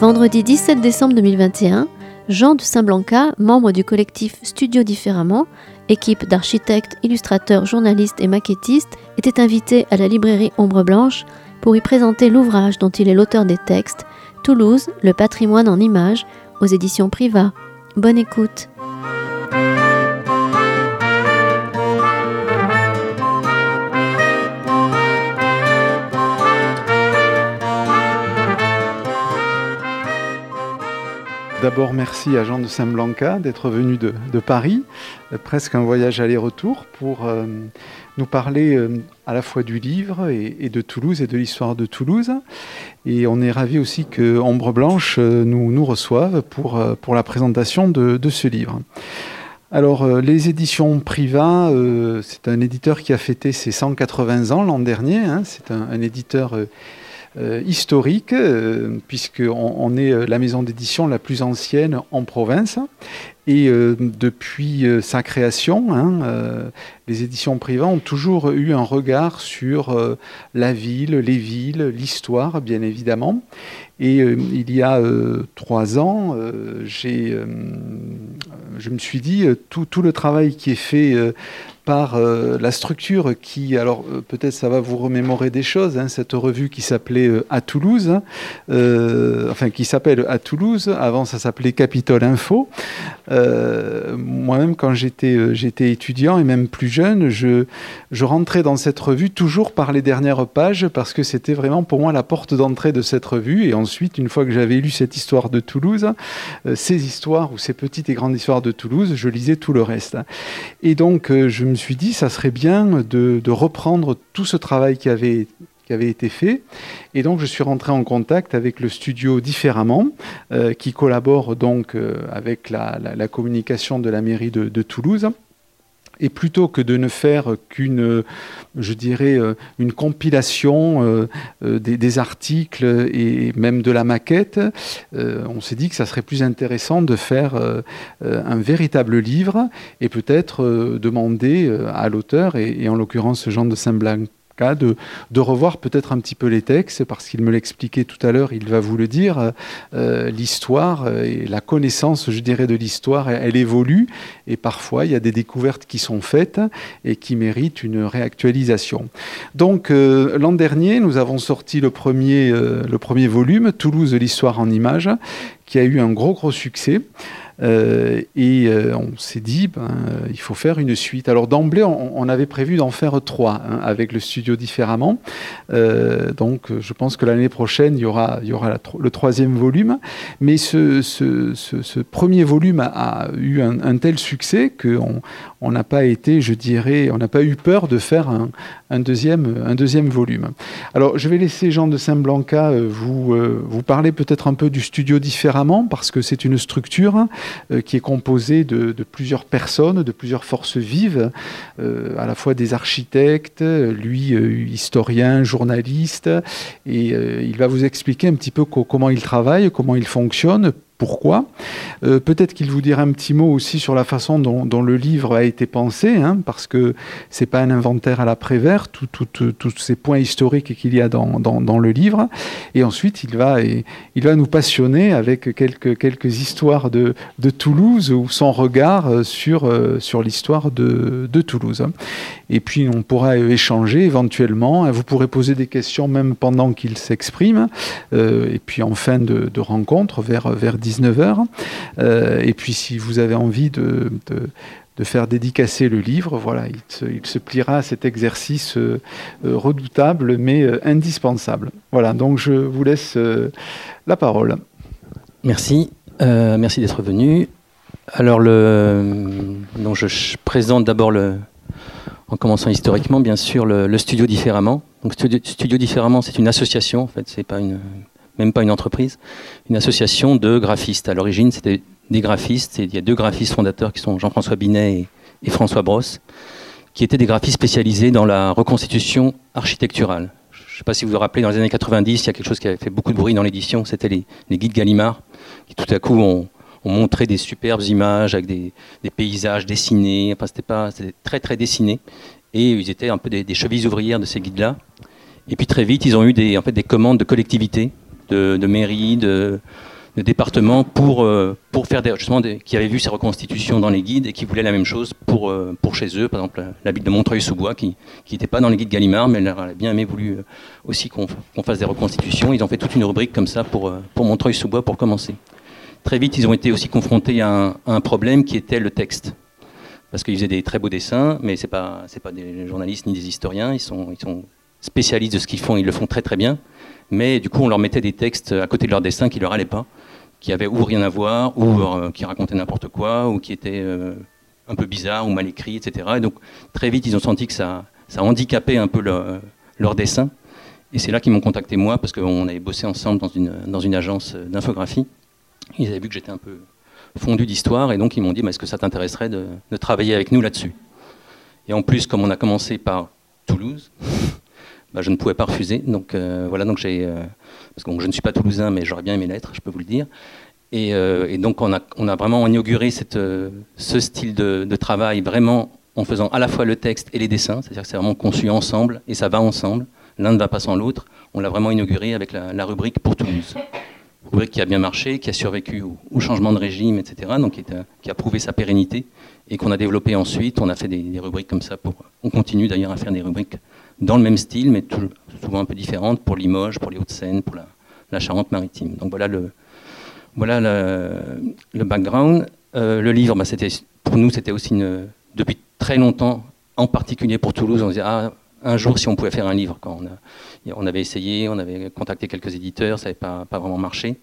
Vendredi 17 décembre 2021, Jean de Saint-Blanca, membre du collectif Studio Différemment, équipe d'architectes, illustrateurs, journalistes et maquettistes, était invité à la librairie Ombre Blanche pour y présenter l'ouvrage dont il est l'auteur des textes, Toulouse, le patrimoine en images, aux éditions Priva. Bonne écoute. D'abord, merci à Jean de Saint-Blanca d'être venu de, Paris, euh, presque un voyage aller-retour pour euh, nous parler euh, à la fois du livre et, de Toulouse et de l'histoire de Toulouse. Et on est ravi aussi que Ombre Blanche nous, nous reçoive pour, pour la présentation de, ce livre. Alors, les éditions Priva, c'est un éditeur qui a fêté ses 180 ans l'an dernier. Hein. c'est un, éditeur euh, historique, euh, puisqu'on on est euh, la maison d'édition la plus ancienne en province. Et depuis sa création, hein, les éditions privées ont toujours eu un regard sur la ville, les villes, l'histoire, bien évidemment. Et il y a trois ans, j'ai, je me suis dit, tout, tout, le travail qui est fait par euh, la structure qui, alors euh, peut-être ça va vous remémorer des choses, hein, cette revue qui s'appelait euh, À Toulouse, hein, enfin qui s'appelle À Toulouse, avant ça s'appelait Capitole Info. Moi-même, quand j'étais, étudiant et même plus jeune, je, je rentrais dans cette revue toujours par les dernières pages parce que c'était vraiment pour moi la porte d'entrée de cette revue. Et ensuite, une fois que j'avais lu cette histoire de Toulouse, ces histoires ou ces petites et grandes histoires de Toulouse, je lisais tout le reste. Et donc, je me suis dit, ça serait bien de, reprendre tout ce travail qui avait, qui avait été fait. Et donc, je suis rentré en contact avec le studio Différemment, euh, qui collabore donc euh, avec la, communication de la mairie de Toulouse. Et plutôt que de ne faire qu'une, je dirais, euh, une compilation euh, euh, des, articles et même de la maquette, on s'est dit que ça serait plus intéressant de faire un véritable livre et peut-être demander à l'auteur, et, en l'occurrence Jean de Saint-Blanc, de, revoir peut-être un petit peu les textes, parce qu'il me l'expliquait tout à l'heure, il va vous le dire, euh, l'histoire euh, et la connaissance, je dirais, de l'histoire, elle, évolue, et parfois il y a des découvertes qui sont faites et qui méritent une réactualisation. Donc euh, l'an dernier, nous avons sorti le premier, le premier volume, Toulouse, l'histoire en images, qui a eu un gros gros succès. Euh, et euh, on s'est dit, ben, euh, il faut faire une suite. Alors d'emblée, on, avait prévu d'en faire trois hein, avec le studio différemment. donc je pense que l'année prochaine, il y aura, y aura le troisième volume. Mais ce, premier volume a, eu un, tel succès qu'on on n'a pas été, je dirais, on n'a pas eu peur de faire un, deuxième, volume. Alors je vais laisser Jean de Saint-Blanca vous, vous parler peut-être un peu du studio différemment parce que c'est une structure euh, qui est composé de, plusieurs personnes, de plusieurs forces vives, euh, à la fois des architectes, lui euh, historien, journaliste, et il va vous expliquer un petit peu comment il travaille, comment il fonctionne, pourquoi. Euh, peut-être qu'il vous dira un petit mot aussi sur la façon dont, le livre a été pensé, hein, parce que c'est pas un inventaire à la Prévert, tous ces points historiques qu'il y a dans, dans, le livre. Et ensuite, il va, il va nous passionner avec quelques, quelques histoires de, de Toulouse ou son regard sur, euh, sur l'histoire de, de, Toulouse. Et puis, on pourra échanger éventuellement. Vous pourrez poser des questions même pendant qu'il s'exprime. Euh, et puis, en fin de, rencontre, vers, vers 19h. Euh, et puis si vous avez envie de, de, faire dédicacer le livre, voilà, il se, pliera à cet exercice euh, redoutable mais indispensable. Voilà, donc je vous laisse la parole. Merci, merci d'être venu. Alors, donc je, présente d'abord le, en commençant historiquement, bien sûr, le, studio différemment. Donc, studio, différemment, c'est une association. En fait, c'est pas même pas une entreprise, une association de graphistes. À l'origine, c'était des graphistes, et il y a deux graphistes fondateurs qui sont Jean-François Binet et, François Brosse, qui étaient des graphistes spécialisés dans la reconstitution architecturale. Je ne sais pas si vous vous rappelez, dans les années 90, il y a quelque chose qui avait fait beaucoup de bruit dans l'édition, c'était les, guides Gallimard, qui tout à coup ont, montré des superbes images avec des, paysages dessinés, enfin c'était pas, très très dessiné, et ils étaient un peu des, chevilles ouvrières de ces guides-là. Et puis très vite, ils ont eu des, en fait, des commandes de collectivités de, mairies, de, départements pour, euh, pour faire des, justement qui avaient vu ces reconstitutions dans les guides et qui voulaient la même chose pour, euh, pour chez eux. Par exemple, la ville de Montreuil-sous-Bois qui n'était pas dans les guides Gallimard, mais elle aurait bien aimé voulu aussi qu'on fasse des reconstitutions. Ils ont fait toute une rubrique comme ça pour, pour Montreuil-sous-Bois pour commencer. Très vite, ils ont été aussi confrontés à un problème qui était le texte. Parce qu'ils faisaient des très beaux dessins, mais ce n'est pas, pas des journalistes ni des historiens, ils sont, ils sont spécialistes de ce qu'ils font, ils le font très très bien, mais du coup on leur mettait des textes à côté de leurs dessins qui leur allaient pas, qui avaient ou rien à voir, ou euh, qui racontaient n'importe quoi, ou qui étaient euh, un peu bizarres ou mal écrits, etc. Et donc très vite ils ont senti que ça, ça handicapait un peu leur, dessin, et c'est là qu'ils m'ont contacté moi, parce qu'on avait bossé ensemble dans une, dans une agence d'infographie, ils avaient vu que j'étais un peu fondu d'histoire, et donc ils m'ont dit, est-ce que ça t'intéresserait de, travailler avec nous là-dessus? Et en plus, comme on a commencé par Toulouse, bah, je ne pouvais pas refuser. Donc euh, voilà, donc j'ai, euh, parce que je ne suis pas toulousain, mais j'aurais bien aimé l'être, je peux vous le dire. Et, euh, donc on a, vraiment inauguré ce style de, travail vraiment en faisant à la fois le texte et les dessins, c'est-à-dire que c'est vraiment conçu ensemble et ça va ensemble. L'un ne va pas sans l'autre. On l'a vraiment inauguré avec la rubrique pour Toulouse rubrique qui a bien marché, qui a survécu au, changement de régime, etc., donc qui, a prouvé sa pérennité et qu'on a développé ensuite. On a fait des, rubriques comme ça. On continue d'ailleurs à faire des rubriques dans le même style, mais souvent un peu différentes pour Limoges, pour les Hauts-de-Seine, pour la, Charente-Maritime. Donc voilà le, voilà le, background. Euh, le livre, bah, pour nous, c'était aussi depuis très longtemps, en particulier pour Toulouse, on disait ah, un jour si on pouvait faire un livre. Quand on, avait essayé, on avait contacté quelques éditeurs, ça n'avait pas, vraiment marché.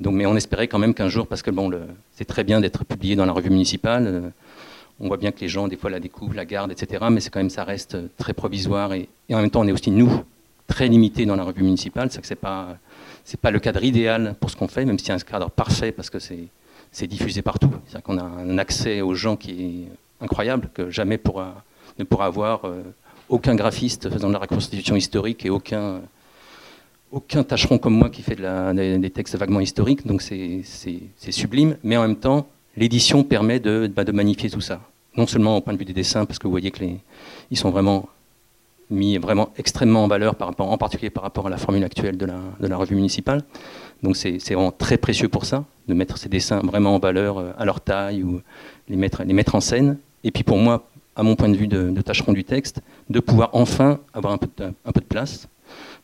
Donc, mais on espérait quand même qu'un jour, parce que bon, c'est très bien d'être publié dans la revue municipale. Euh, on voit bien que les gens, des fois, la découvrent, la gardent, etc. Mais c'est quand même, ça reste très provisoire. Et, en même temps, on est aussi, nous, très limités dans la revue municipale. C'est que ce n'est pas, pas le cadre idéal pour ce qu'on fait, même si c'est un cadre parfait, parce que c'est diffusé partout. C'est-à-dire qu'on a un accès aux gens qui est incroyable, que jamais ne pourra avoir. Aucun graphiste faisant de la reconstitution historique et aucun, aucun tâcheron comme moi qui fait des, textes vaguement historiques. Donc c'est sublime, mais en même temps, l'édition permet de, bah, de, magnifier tout ça. Non seulement au point de vue des dessins, parce que vous voyez qu'ils sont vraiment mis vraiment extrêmement en valeur, en particulier par rapport à la formule actuelle de la, de la revue municipale. Donc c'est vraiment très précieux pour ça, de mettre ces dessins vraiment en valeur euh, à leur taille ou les mettre, les mettre en scène. Et puis pour moi, à mon point de vue de, tâcheron du texte, de pouvoir enfin avoir un peu de, de place,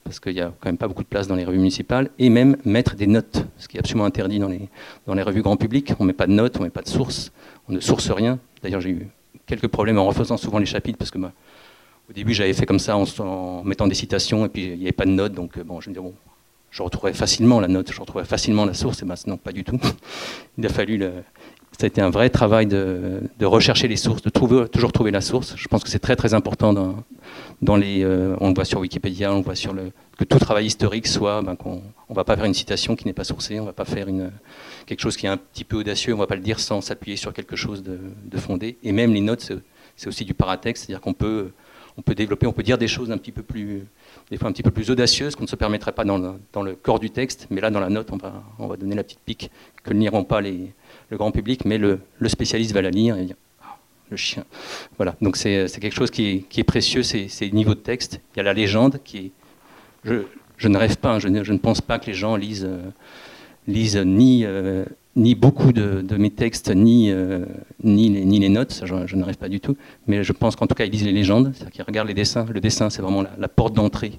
parce qu'il n'y a quand même pas beaucoup de place dans les revues municipales, et même mettre des notes, ce qui est absolument interdit dans les, dans les revues grand public. On ne met pas de notes, on ne met pas de sources, on ne source rien. D'ailleurs, j'ai eu quelques problèmes en refaisant souvent les chapitres, parce que bah, au début, j'avais fait comme ça en, mettant des citations, et puis il n'y avait pas de notes, donc bon, je me disais, bon, je retrouvais facilement la note, je retrouvais facilement la source, et maintenant, pas du tout. il a fallu le, ça a été un vrai travail de, rechercher les sources, de toujours trouver la source. Je pense que c'est très très important dans, les. Euh, on le voit sur Wikipédia, on voit sur le que tout travail historique soit ben, qu'on on va pas faire une citation qui n'est pas sourcée, on va pas faire quelque chose qui est un petit peu audacieux, on va pas le dire sans s'appuyer sur quelque chose de, de fondé. Et même les notes, c'est aussi du paratexte, c'est-à-dire qu'on peut on peut développer, on peut dire des choses un petit peu plus des fois un petit peu plus audacieuses qu'on ne se permettrait pas dans le, dans le corps du texte, mais là dans la note on va on va donner la petite pique que ne liront pas les le grand public, mais le, spécialiste va la lire et dire ah, le chien. Voilà, donc c'est quelque chose qui est, précieux, c'est le niveau de texte. Il y a la légende qui est. Je, ne rêve pas, hein, je, ne, pense pas que les gens lisent, euh, euh, ni beaucoup de, mes textes, ni, euh, ni, les, notes, je, ne rêve pas du tout, mais je pense qu'en tout cas ils lisent les légendes, c'est-à-dire qu'ils regardent les dessins. Le dessin, c'est vraiment la, porte d'entrée.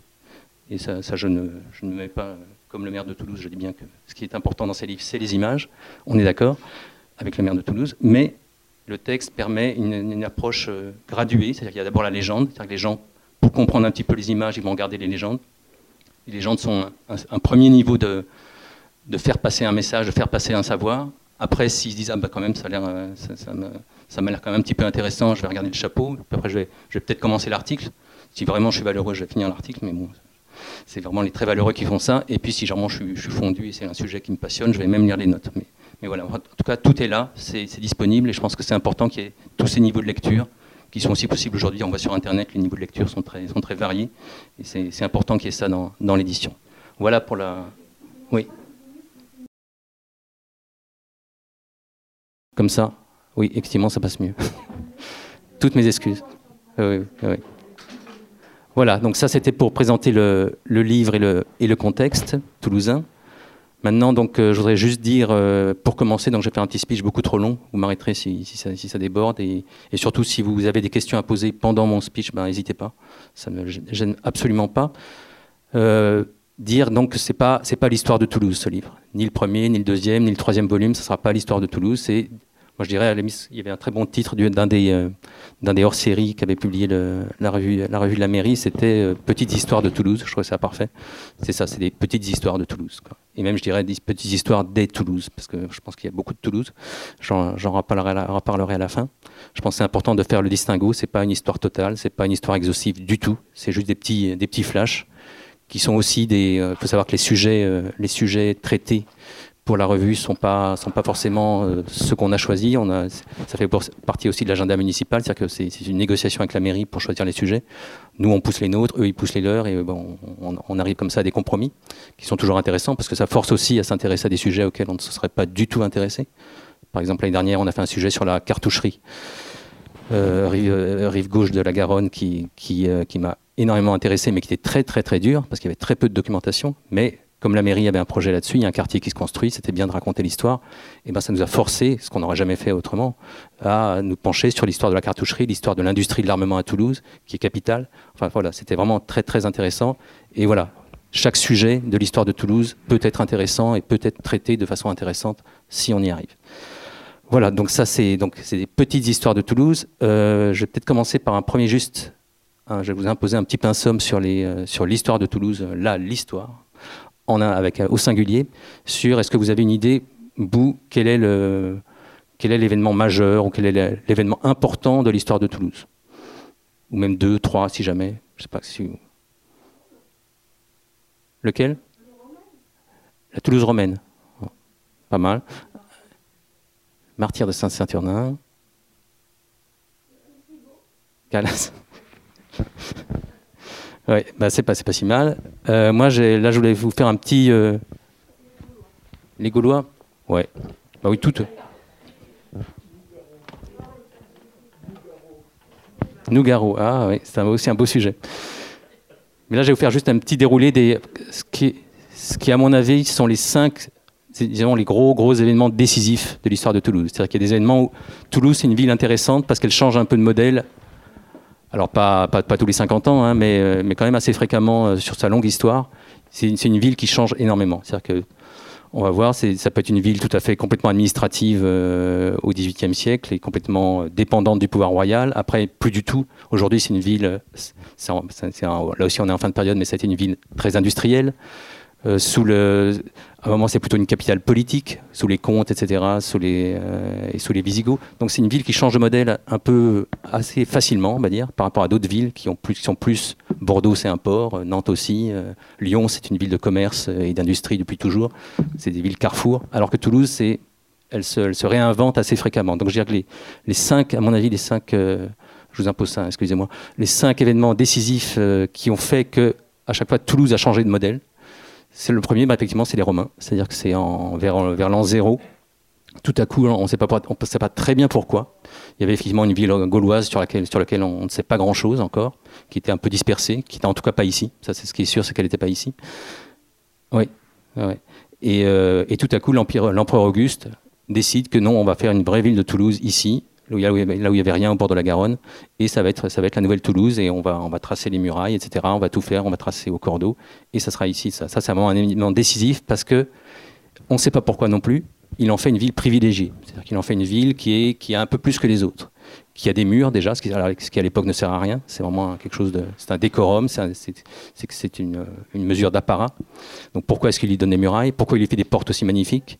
Et ça, je ne mets pas comme le maire de Toulouse, je dis bien que ce qui est important dans ces livres, c'est les images, on est d'accord avec le maire de Toulouse, mais le texte permet une, approche euh, graduée, c'est-à-dire qu'il y a d'abord la légende, c'est-à-dire que les gens, pour comprendre un petit peu les images, ils vont regarder les légendes. Les légendes sont un, premier niveau de, de, faire passer un message, de faire passer un savoir. Après, s'ils se disent, ah bah quand même, ça, a l'air, euh, ça, m'a l'air quand même un petit peu intéressant, je vais regarder le chapeau, après je vais, je vais peut-être commencer l'article. Si vraiment je suis valeureux, je vais finir l'article, mais bon, c'est vraiment les très valeureux qui font ça. Et puis si vraiment je, suis fondu et c'est un sujet qui me passionne, je vais même lire les notes. Mais, voilà, en tout cas, tout est là, c'est disponible et je pense que c'est important qu'il y ait tous ces niveaux de lecture qui sont aussi possibles aujourd'hui. On voit sur Internet, les niveaux de lecture sont très, variés et c'est important qu'il y ait ça dans, dans l'édition. Voilà pour la... Oui. Comme ça, oui, effectivement, ça passe mieux. Toutes mes excuses. Oui, oui. Voilà, donc ça c'était pour présenter le, livre et le, contexte toulousain. Maintenant, donc, je voudrais juste dire, pour commencer, donc j'ai fait un petit speech beaucoup trop long. Vous m'arrêterez si, ça, déborde. Et, surtout, si vous avez des questions à poser pendant mon speech, ben, n'hésitez pas. Ça ne me gêne absolument pas. dire donc que pas c'est pas l'histoire de Toulouse ce livre, ni le premier, ni le deuxième, ni le troisième volume, ce sera pas l'histoire de Toulouse. Moi, je dirais, il y avait un très bon titre d'un des, euh, d'un des hors-séries qu'avait publié la, revue, de la mairie, c'était euh, Petites histoires de Toulouse. Je trouve ça parfait. C'est ça, c'est des petites histoires de Toulouse. Et même, je dirais, des petites histoires des Toulouse, parce que je pense qu'il y a beaucoup de Toulouse. J'en, reparlerai, reparlerai, à la fin. Je pense que c'est important de faire le distinguo. C'est pas une histoire totale, c'est pas une histoire exhaustive du tout. C'est juste des petits, des petits flashs qui sont aussi des. Il euh, faut savoir que les sujets, les sujets traités pour la revue sont pas sont pas forcément euh, ceux qu'on a choisis. On a, ça fait partie aussi de l'agenda municipal, c'est-à-dire que c'est une négociation avec la mairie pour choisir les sujets. Nous, on pousse les nôtres, eux, ils poussent les leurs, et bon, on, arrive comme ça à des compromis qui sont toujours intéressants parce que ça force aussi à s'intéresser à des sujets auxquels on ne se serait pas du tout intéressé. Par exemple, l'année dernière, on a fait un sujet sur la cartoucherie. Euh, euh, rive, gauche de la Garonne qui, qui, qui m'a énormément intéressé, mais qui était très très très dur parce qu'il y avait très peu de documentation. Mais comme la mairie avait un projet là-dessus, il y a un quartier qui se construit, c'était bien de raconter l'histoire, et ben ça nous a forcé, ce qu'on n'aurait jamais fait autrement, à nous pencher sur l'histoire de la cartoucherie, l'histoire de l'industrie de l'armement à Toulouse, qui est capitale. Enfin voilà, c'était vraiment très très intéressant. Et voilà, chaque sujet de l'histoire de Toulouse peut être intéressant et peut être traité de façon intéressante si on y arrive. Voilà, donc ça c'est donc c'est des petites histoires de Toulouse. Euh, je vais peut-être commencer par un premier juste. Hein, je vais vous imposer un petit pinceau sur euh, sur l'histoire de Toulouse, là l'histoire en avec, euh, au singulier sur est-ce que vous avez une idée, vous, quel est l'événement majeur ou quel est l'événement important de l'histoire de Toulouse? Ou même deux, trois, si jamais. Je sais pas si. Lequel? La Toulouse romaine. Pas mal. Martyr de Saint-Saturnin. Calas. Oui, bah c'est pas, pas si mal. Euh, moi, là, je voulais vous faire un petit. Euh, les Gaulois Ouais. Bah oui, toutes. Nougaro, ah oui, c'est aussi un beau sujet. Mais là, je vais vous faire juste un petit déroulé des. Ce qui, ce qui à mon avis, sont les cinq disons, les gros, gros événements décisifs de l'histoire de Toulouse. C'est-à-dire qu'il y a des événements où Toulouse, c'est une ville intéressante parce qu'elle change un peu de modèle alors pas, pas, tous les 50 ans, hein, mais, euh, mais quand même assez fréquemment euh, sur sa longue histoire. C'est une, ville qui change énormément. C'est-à-dire que on va voir, ça peut être une ville tout à fait complètement administrative euh, au XVIIIe siècle et complètement dépendante du pouvoir royal. Après, plus du tout. Aujourd'hui, c'est une ville, là aussi on est en fin de période, mais c'était une ville très industrielle. Euh, à un moment, c'est plutôt une capitale politique, sous les comtes, etc., sous les, euh, et sous les Visigoths. Donc c'est une ville qui change de modèle un peu assez facilement, on va dire, par rapport à d'autres villes qui, sont plus. Bordeaux, c'est un port, Nantes aussi, euh, Lyon, c'est une ville de commerce et d'industrie depuis toujours. C'est des villes carrefour. Alors que Toulouse, elle, se, réinvente assez fréquemment. Donc je dirais que les, les cinq, à mon avis, les cinq, je vous impose ça, excusez-moi, les cinq événements décisifs qui ont fait que à chaque fois Toulouse a changé de modèle c'est le premier, bah, effectivement, c'est les Romains. C'est-à-dire que c'est vers, vers l'an zéro. Tout à coup, on ne sait pas, sait pas très bien pourquoi. Il y avait effectivement une ville gauloise sur laquelle, sur laquelle on ne sait pas grand-chose encore, qui était un peu dispersée, qui n'était en tout cas pas ici. Ça, c'est ce qui est sûr, c'est qu'elle n'était pas ici. Oui. Et, euh, et, tout à coup, l'empereur Auguste décide que non, on va faire une vraie ville de Toulouse ici, là où il n'y avait rien au bord de la Garonne. Et ça va être, la nouvelle Toulouse, et on va, tracer les murailles, etc. On va tout faire, on va tracer au cordeau, et ça sera ici. Ça, c'est vraiment un événement décisif parce que on ne sait pas pourquoi non plus. Il en fait une ville privilégiée, c'est-à-dire qu'il en fait une ville qui est qui a un peu plus que les autres, qui a des murs déjà, ce qui, à l'époque ne sert à rien. C'est vraiment quelque chose de, c'est un décorum, c'est, c'est une, une mesure d'apparat. Donc pourquoi est-ce qu'il lui donne des murailles? Pourquoi il lui fait des portes aussi magnifiques?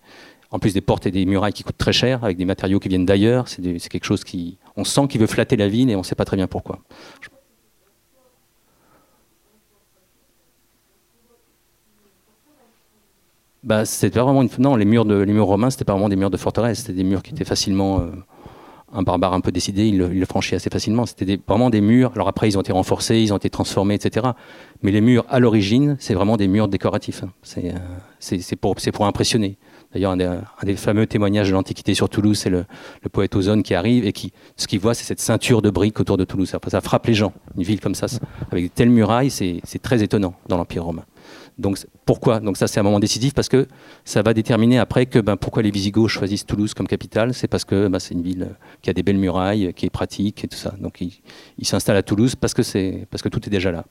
En plus des portes et des murailles qui coûtent très cher, avec des matériaux qui viennent d'ailleurs. C'est quelque chose qui. On sent qu'il veut flatter la ville et on ne sait pas très bien pourquoi. Bah, c'était vraiment une... Non, les murs, de... les murs romains, c'était pas vraiment des murs de forteresse, c'était des murs qui étaient facilement. Euh, un barbare un peu décidé, il le, franchit assez facilement. C'était vraiment des murs. Alors après, ils ont été renforcés, ils ont été transformés, etc. Mais les murs, à l'origine, c'est vraiment des murs décoratifs. Hein. C'est euh, pour, pour impressionner. D'ailleurs, un, des fameux témoignages de l'Antiquité sur Toulouse, c'est le, poète Ozone qui arrive et qui, ce qu'il voit, c'est cette ceinture de briques autour de Toulouse. Ça, frappe les gens. Une ville comme ça, avec de telles murailles, c'est très étonnant dans l'Empire romain. Donc pourquoi? Donc ça c'est un moment décisif parce que ça va déterminer après que ben, pourquoi les Visigoths choisissent Toulouse comme capitale. C'est parce que ben, c'est une ville qui a des belles murailles, qui est pratique et tout ça. Donc ils s'installent à Toulouse parce que tout est déjà là.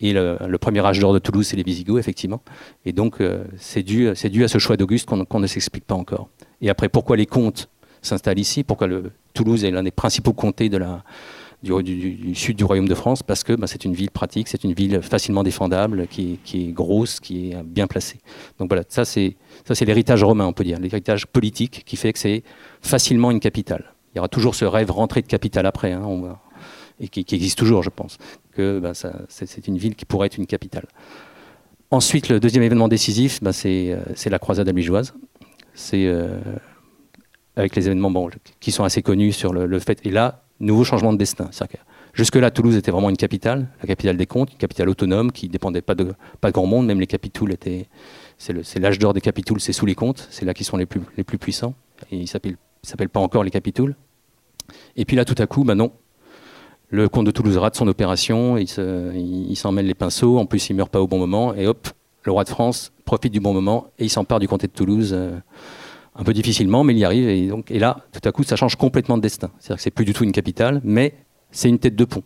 Et le, premier âge d'or de Toulouse, c'est les Visigoths, effectivement. Et donc, euh, c'est dû, dû, à ce choix d'Auguste qu'on ne s'explique pas encore. Et après, pourquoi les comtes s'installent ici? Pourquoi Toulouse est l'un des principaux comtés du, sud du Royaume de France? Parce que bah, c'est une ville pratique, c'est une ville facilement défendable, qui, est grosse, qui est bien placée. Donc voilà, ça c'est l'héritage romain, on peut dire, l'héritage politique qui fait que c'est facilement une capitale. Il y aura toujours ce rêve rentré de capitale après, hein, et qui, existe toujours, je pense que bah, c'est une ville qui pourrait être une capitale. Ensuite, le deuxième événement décisif, bah, euh, c'est la croisade albigeoise. C'est euh, avec les événements qui sont assez connus sur le, fait. Et là, nouveau changement de destin. Jusque-là, Toulouse était vraiment une capitale, la capitale des comtes, une capitale autonome qui ne dépendait pas de, grand monde. Même les capitouls étaient. C'est l'âge d'or des capitouls, c'est sous les comtes. C'est là qu'ils sont les plus, les plus puissants. Et ils ne s'appellent pas encore les capitouls. Et puis là, tout à coup, bah non, le comte de Toulouse rate son opération, il, s'en mêle les pinceaux, en plus il meurt pas au bon moment, et hop, le roi de France profite du bon moment et il s'empare du comté de Toulouse euh, un peu difficilement, mais il y arrive. Et, donc, et là, tout à coup, ça change complètement de destin. C'est-à-dire que c'est plus du tout une capitale, mais c'est une tête de pont.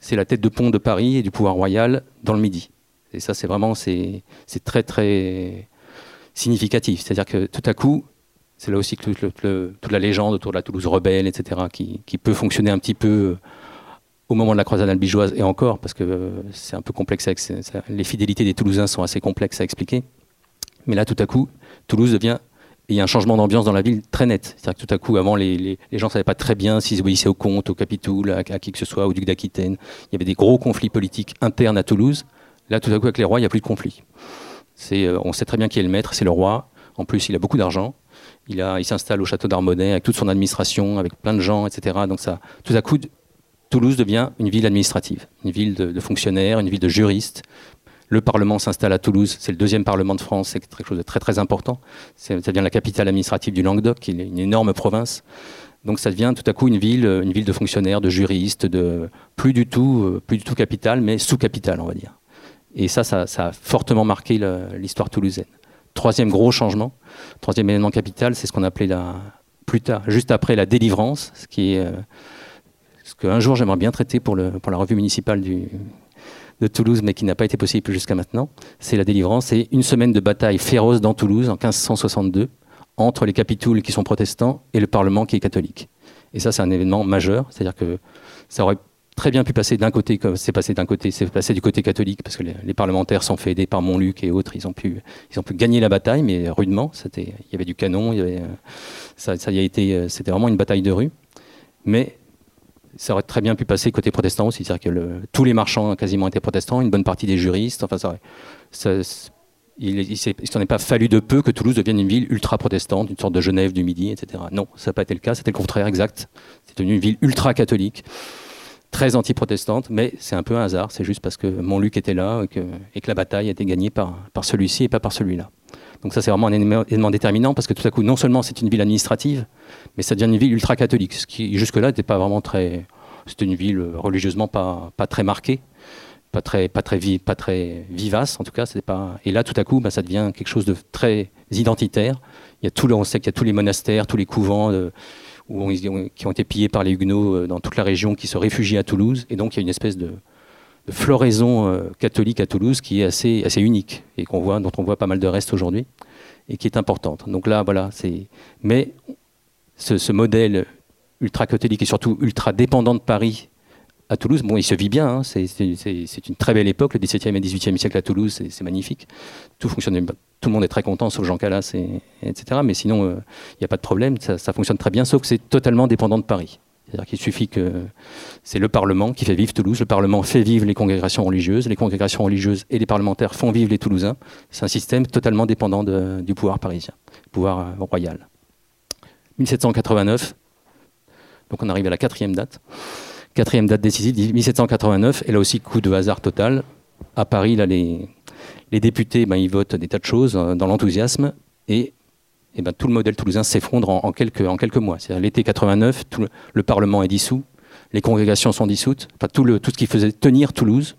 C'est la tête de pont de Paris et du pouvoir royal dans le Midi. Et ça, c'est vraiment, c'est très, très significatif. C'est-à-dire que tout à coup, c'est là aussi que toute la légende autour de la Toulouse rebelle, etc., qui, qui peut fonctionner un petit peu au moment de la croisade albigeoise et encore, parce que euh, c'est un peu complexe, les fidélités des Toulousains sont assez complexes à expliquer. Mais là, tout à coup, Toulouse devient. Il y a un changement d'ambiance dans la ville très net. C'est-à-dire que tout à coup, avant, les, gens ne savaient pas très bien s'ils obéissaient au comte, au capitoul, à, qui que ce soit, au duc d'Aquitaine. Il y avait des gros conflits politiques internes à Toulouse. Là, tout à coup, avec les rois, il n'y a plus de conflit. Euh, on sait très bien qui est le maître, c'est le roi. En plus, il a beaucoup d'argent. Il, il s'installe au château d'Armonnet avec toute son administration, avec plein de gens, etc. Donc ça, tout à coup, Toulouse devient une ville administrative, une ville de, fonctionnaires, une ville de juristes. Le Parlement s'installe à Toulouse, c'est le deuxième Parlement de France, c'est quelque chose de très très important. Ça devient la capitale administrative du Languedoc, qui est une énorme province. Donc ça devient tout à coup une ville, une ville de fonctionnaires, de juristes, de plus du tout, euh, plus du tout capitale, mais sous-capitale, on va dire. Et ça, ça, a fortement marqué l'histoire toulousaine. Troisième gros changement, troisième élément capital, c'est ce qu'on appelait la, juste après la délivrance, ce qui est euh, qu'un jour j'aimerais bien traiter pour, la revue municipale de Toulouse, mais qui n'a pas été possible jusqu'à maintenant, c'est la délivrance. C'est une semaine de bataille féroce dans Toulouse en 1562 entre les capitouls qui sont protestants et le Parlement qui est catholique. Et ça, c'est un événement majeur, c'est-à-dire que ça aurait très bien pu passer d'un côté, comme c'est passé d'un côté, c'est passé du côté catholique, parce que les, parlementaires sont fait aider par Montluc et autres, ils ont pu, gagner la bataille, mais rudement. Il y avait du canon, avait, ça, a été, c'était vraiment une bataille de rue. Mais ça aurait très bien pu passer côté protestant aussi, c'est-à-dire que tous les marchands quasiment étaient protestants, une bonne partie des juristes, enfin ça, il ne s'en est pas fallu de peu que Toulouse devienne une ville ultra protestante, une sorte de Genève du Midi, etc. Non, ça n'a pas été le cas, c'était le contraire exact. C'était une ville ultra catholique, très anti-protestante, mais c'est un peu un hasard, c'est juste parce que Montluc était là et que, et que la bataille a été gagnée par, par celui-ci et pas par celui-là. Donc ça, c'est vraiment un élément déterminant parce que tout à coup, non seulement c'est une ville administrative, mais ça devient une ville ultra-catholique, ce qui jusque-là n'était pas vraiment très... C'était une ville religieusement pas, pas très marquée, pas très, pas, très pas très vivace en tout cas. Pas... Et là, tout à coup, bah, ça devient quelque chose de très identitaire. Il y a tout, on sait qu'il y a tous les monastères, tous les couvents euh, où qui ont été pillés par les Huguenots euh, dans toute la région qui se réfugient à Toulouse. Et donc il y a une espèce de, de floraison euh, catholique à Toulouse qui est assez, assez unique et dont on voit pas mal de restes aujourd'hui et qui est importante. Donc là, voilà, c'est. Mais ce, modèle ultra catholique et surtout ultra dépendant de Paris à Toulouse, bon, il se vit bien. Hein, c'est une très belle époque, le XVIIe et XVIIIe siècle à Toulouse, c'est magnifique. Tout fonctionne, tout le monde est très content, sauf Jean Calas, et, etc. Mais sinon, euh, il n'y a pas de problème, ça fonctionne très bien, sauf que c'est totalement dépendant de Paris. C'est-à-dire qu'il suffit que c'est le Parlement qui fait vivre Toulouse, le Parlement fait vivre les congrégations religieuses, les congrégations religieuses et les parlementaires font vivre les Toulousains. C'est un système totalement dépendant du pouvoir parisien, pouvoir euh, royal. 1789, donc on arrive à la quatrième date. Quatrième date décisive, 1789, et là aussi coup de hasard total. À Paris, là, les, députés, ben, ils votent des tas de choses euh, dans l'enthousiasme, et et ben, tout le modèle toulousain s'effondre en, quelques, mois. C'est-à-dire l'été 89, tout le, Parlement est dissous, les congrégations sont dissoutes, tout, ce qui faisait tenir Toulouse,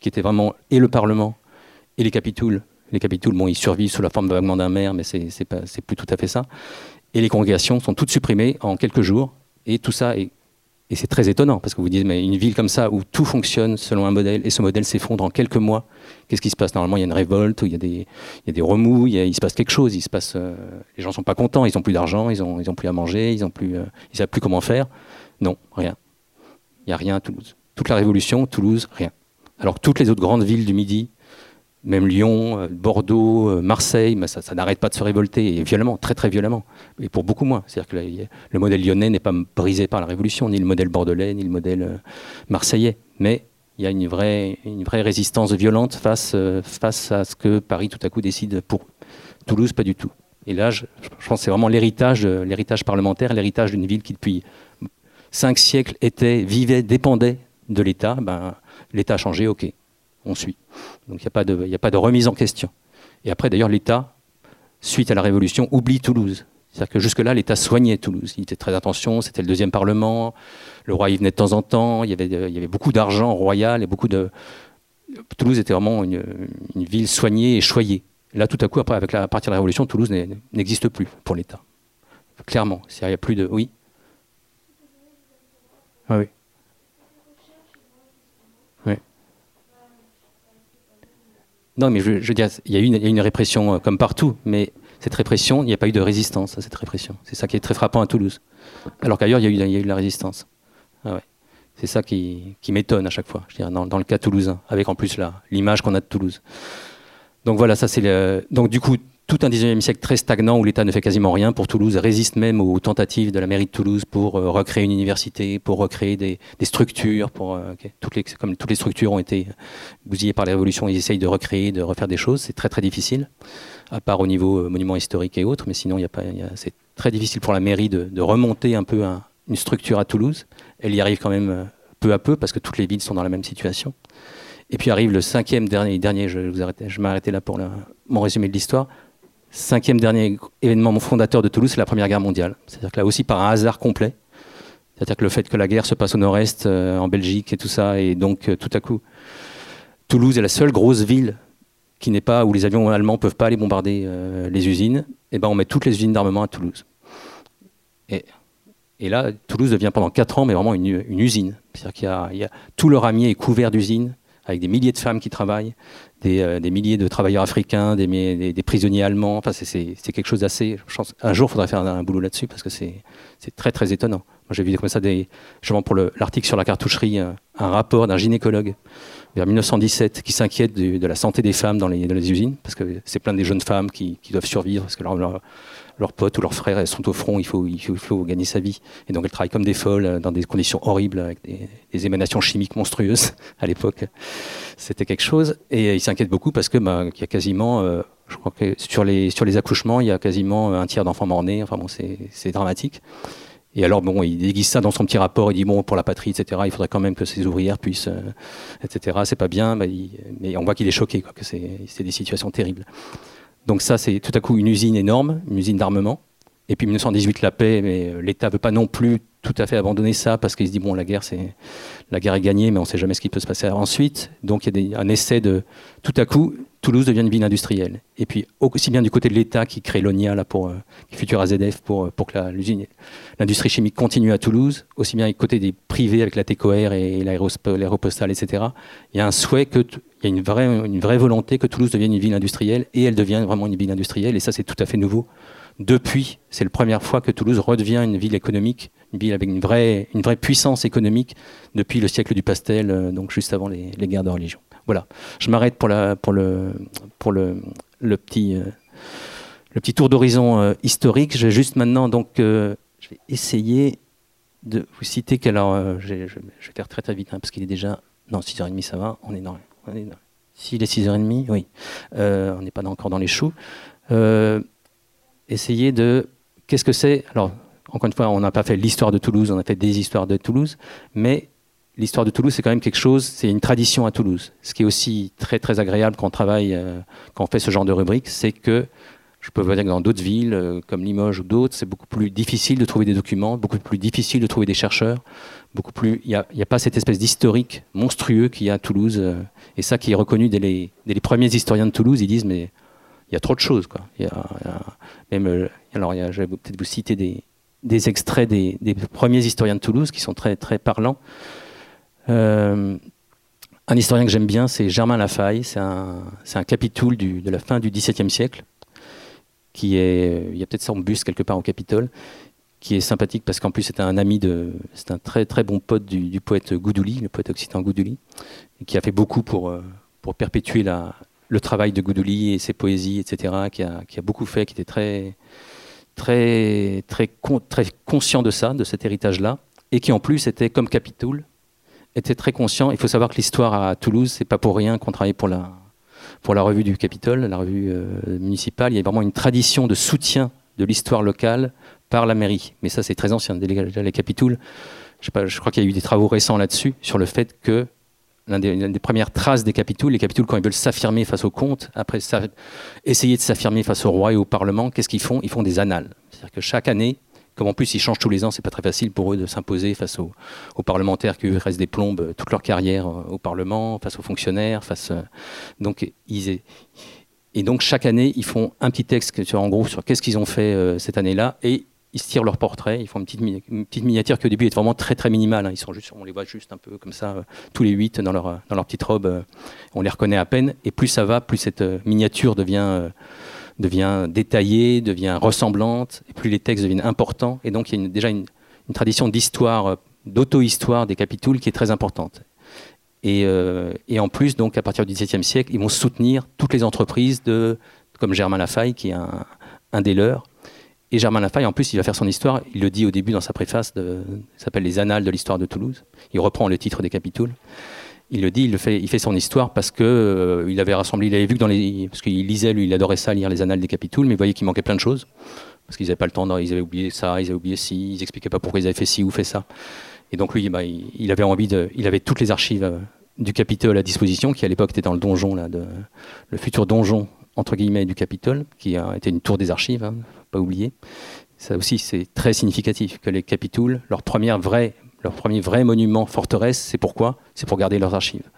qui était vraiment et le Parlement et les capitouls. Les capitouls, bon, ils survivent sous la forme vaguement d'un maire, mais c'est, c'est, c'est plus tout à fait ça. Et les congrégations sont toutes supprimées en quelques jours, et tout ça est et c'est très étonnant parce que vous dites, mais une ville comme ça où tout fonctionne selon un modèle et ce modèle s'effondre en quelques mois, qu'est-ce qui se passe? Normalement, il y a une révolte, il y a des, il y a remous, se passe quelque chose. Il se passe, euh, les gens sont pas contents, ils ont plus d'argent, ils ont, ils ont plus à manger, ils plus, euh, savent plus comment faire. Non, rien. Il n'y a rien à Toulouse. Toute la révolution, Toulouse, rien. Alors toutes les autres grandes villes du Midi, même Lyon, euh, Bordeaux, euh, Marseille, ça, n'arrête pas de se révolter, et violemment, très très violemment, et pour beaucoup moins. C'est-à-dire que le modèle lyonnais n'est pas brisé par la Révolution, ni le modèle bordelais, ni le modèle euh, marseillais, mais il y a une vraie, résistance violente face, face à ce que Paris tout à coup décide pour Toulouse, pas du tout. Et là, je, pense que c'est vraiment l'héritage, l'héritage parlementaire, l'héritage d'une ville qui depuis cinq siècles était, vivait, dépendait de l'État. Ben, L'État a changé, ok, on suit. Donc il n'y a, pas de remise en question. Et après, d'ailleurs, l'État, suite à la Révolution, oublie Toulouse. C'est-à-dire que jusque-là, l'État soignait Toulouse. Il était très attention, c'était le deuxième Parlement, le roi y venait de temps en temps, il y avait, beaucoup d'argent royal et beaucoup de... Toulouse était vraiment une, ville soignée et choyée. là, tout à coup, après, avec la, à partir de la Révolution, Toulouse n'existe plus pour l'État. Clairement. Il n'y a plus de... Oui ah oui. Non, mais je, veux dire, il y, a une, une répression euh, comme partout, mais cette répression, il n'y a pas eu de résistance à cette répression. C'est ça qui est très frappant à Toulouse. Alors qu'ailleurs, il, y a eu de la résistance. Ah. C'est ça qui, m'étonne à chaque fois, je dans, le cas toulousain, avec en plus l'image qu'on a de Toulouse. Donc voilà, ça c'est le... Donc du coup, tout un 19e siècle très stagnant où l'État ne fait quasiment rien pour Toulouse, résiste même aux tentatives de la mairie de Toulouse pour euh, recréer une université, pour recréer des, structures, pour, euh, toutes les, comme toutes les structures ont été bousillées par les révolutions, ils essayent de recréer, de refaire des choses. C'est très très difficile, à part au niveau euh, monument historique et autres, mais sinon il c'est très difficile pour la mairie de, remonter un peu une structure à Toulouse. Elle y arrive quand même peu à peu parce que toutes les villes sont dans la même situation. Et puis arrive le cinquième dernier, dernier je, vous je m'arrêtais là pour mon résumé de l'histoire, Cinquième dernier événement fondateur de Toulouse, c'est la Première Guerre mondiale. C'est-à-dire que là aussi, par un hasard complet, c'est-à-dire que le fait que la guerre se passe au nord-est, euh, en Belgique et tout ça, et donc euh, tout à coup, Toulouse est la seule grosse ville qui n'est pas où les avions allemands peuvent pas aller bombarder euh, les usines. Et ben on met toutes les usines d'armement à Toulouse. Et, là, Toulouse devient pendant quatre ans, mais vraiment une, usine. C'est-à-dire qu'il y, a tout le ramier est couvert d'usines avec des milliers de femmes qui travaillent, euh, des, milliers de travailleurs africains, des, prisonniers allemands. Enfin, c'est quelque chose d'assez. Un jour, il faudrait faire un, boulot là-dessus parce que c'est très très étonnant. Moi, j'ai vu comme ça justement pour l'article sur la cartoucherie, un, rapport d'un gynécologue vers 1917 qui s'inquiète de, la santé des femmes dans les, usines parce que c'est plein des jeunes femmes qui, qui doivent survivre parce que leur, leurs potes ou leurs frères sont au front, il faut, il faut, gagner sa vie. Et donc elles travaillent comme des folles euh, dans des conditions horribles avec des, émanations chimiques monstrueuses à l'époque. C'était quelque chose. Et ils s'inquiètent beaucoup parce que bah, y a quasiment, euh, je crois que sur les, sur les accouchements, il y a quasiment un tiers d'enfants morts-nés. Enfin bon, c'est dramatique. Et alors, bon, il déguise ça dans son petit rapport, il dit, bon, pour la patrie, etc., il faudrait quand même que ces ouvrières puissent, euh, etc., c'est pas bien, mais on voit qu'il est choqué, quoi, que c'est des situations terribles. Donc ça, c'est tout à coup une usine énorme, une usine d'armement. Et puis 1918, la paix, mais euh, l'État veut pas non plus tout à fait abandonner ça parce qu'il se dit bon, la guerre, c'est la guerre est gagnée, mais on ne sait jamais ce qui peut se passer ensuite. Donc il y a un essai de tout à coup, Toulouse devient une ville industrielle. Et puis aussi bien du côté de l'État qui crée l'ONIA là pour euh, futur AZF pour euh, pour que l'industrie chimique continue à Toulouse, aussi bien du côté des privés avec la TECOR et l'aéropostale, etc. Il y a un souhait que il y a une vraie, volonté que Toulouse devienne une ville industrielle et elle devient vraiment une ville industrielle et ça c'est tout à fait nouveau. Depuis, c'est la première fois que Toulouse redevient une ville économique, une ville avec une vraie, puissance économique depuis le siècle du pastel, euh, donc juste avant les, guerres de religion. Voilà, je m'arrête pour, euh, le petit tour d'horizon euh, historique. Je vais juste maintenant, donc, je vais essayer de vous citer qu'alors, je, je, vais faire très très vite hein, parce qu'il est déjà, non, 6h30 ça va, on est dans s'il est 6h30, oui. Euh, on n'est pas encore dans les choux. Euh, essayer de. Qu'est-ce que c'est? Alors, encore une fois, on n'a pas fait l'histoire de Toulouse, on a fait des histoires de Toulouse, mais l'histoire de Toulouse, c'est quand même quelque chose, c'est une tradition à Toulouse. Ce qui est aussi très très agréable quand on travaille, euh, quand on fait ce genre de rubrique, c'est que je peux vous dire que dans d'autres villes, euh, comme Limoges ou d'autres, c'est beaucoup plus difficile de trouver des documents, beaucoup plus difficile de trouver des chercheurs, beaucoup plus. Il n'y a, pas cette espèce d'historique monstrueux qu'il y a à Toulouse. Euh, et ça qui est reconnu dès les, premiers historiens de Toulouse, ils disent mais il y a trop de choses. Quoi. Euh, alors, je vais peut-être vous citer des, extraits des, premiers historiens de Toulouse qui sont très, très parlants. Euh, un historien que j'aime bien, c'est Germain Lafaille. C'est un, capitoul du, de la fin du XVIIe siècle qui est, il y a peut-être son buste quelque part au Capitole, qui est sympathique parce qu'en plus c'est un ami de, c'est un très très bon pote du, poète Goudouli, le poète occitan Goudouli, qui a fait beaucoup pour euh, pour perpétuer le travail de Goudouli et ses poésies, etc. Qui a, qui a beaucoup fait, qui était très très très très conscient de ça, de cet héritage-là, et qui en plus était comme Capitoul, était très conscient. Il faut savoir que l'histoire à Toulouse, c'est pas pour rien qu'on travaille pour la pour la revue du Capitole, la revue euh, municipale, il y a vraiment une tradition de soutien de l'histoire locale par la mairie. Mais ça, c'est très ancien. Déjà, les Capitouls, je, je crois qu'il y a eu des travaux récents là-dessus, sur le fait que l'une des, premières traces des Capitouls, les Capitouls, quand ils veulent s'affirmer face au comte, après essayer de s'affirmer face au roi et au parlement, qu'est-ce qu'ils font? Ils font des annales. C'est-à-dire que chaque année, comme en plus ils changent tous les ans, c'est pas très facile pour eux de s'imposer face aux, parlementaires qui restent des plombes euh, toute leur carrière euh, au Parlement, face aux fonctionnaires, face euh, donc ils et donc chaque année ils font un petit texte en gros sur qu'est-ce qu'ils ont fait cette année-là et ils se tirent leur portrait, ils font une petite, miniature qui au début est vraiment très très minimale. Hein. Ils sont juste, on les voit juste un peu comme ça, tous les huit dans leur, dans leur petite robe. on les reconnaît à peine. Et plus ça va, plus cette miniature devient devient détaillée, devient ressemblante, et plus les textes deviennent importants. Et donc il y a déjà une, tradition d'histoire, euh, d'auto-histoire des capitouls qui est très importante. Euh, et, en plus, donc à partir du XVIIe siècle, ils vont soutenir toutes les entreprises de, comme Germain Lafaille, qui est un, des leurs. Et Germain Lafaille, en plus, il va faire son histoire. Il le dit au début dans sa préface, de, s'appelle Les Annales de l'histoire de Toulouse. Il reprend le titre des capitouls il le dit, il, fait, il fait son histoire parce que euh, avait rassemblé, il avait vu dans les, parce qu'il lisait, lui, il adorait ça, lire les annales des Capitouls, mais il voyait qu'il manquait plein de choses parce qu'ils n'avaient pas le temps, ils avaient oublié ça, ils avaient oublié ci, ils expliquaient pas pourquoi ils avaient fait ci ou fait ça. Et donc lui, bah, il, avait envie de, il avait toutes les archives euh, du Capitole à disposition, qui à l'époque était dans le donjon le futur donjon entre guillemets du Capitole, qui a été une tour des archives, hein, pas oublier. Ça aussi, c'est très significatif que les Capitouls, leur première vraie leur premier vrai monument forteresse, c'est pourquoi? C'est pour garder leurs archives.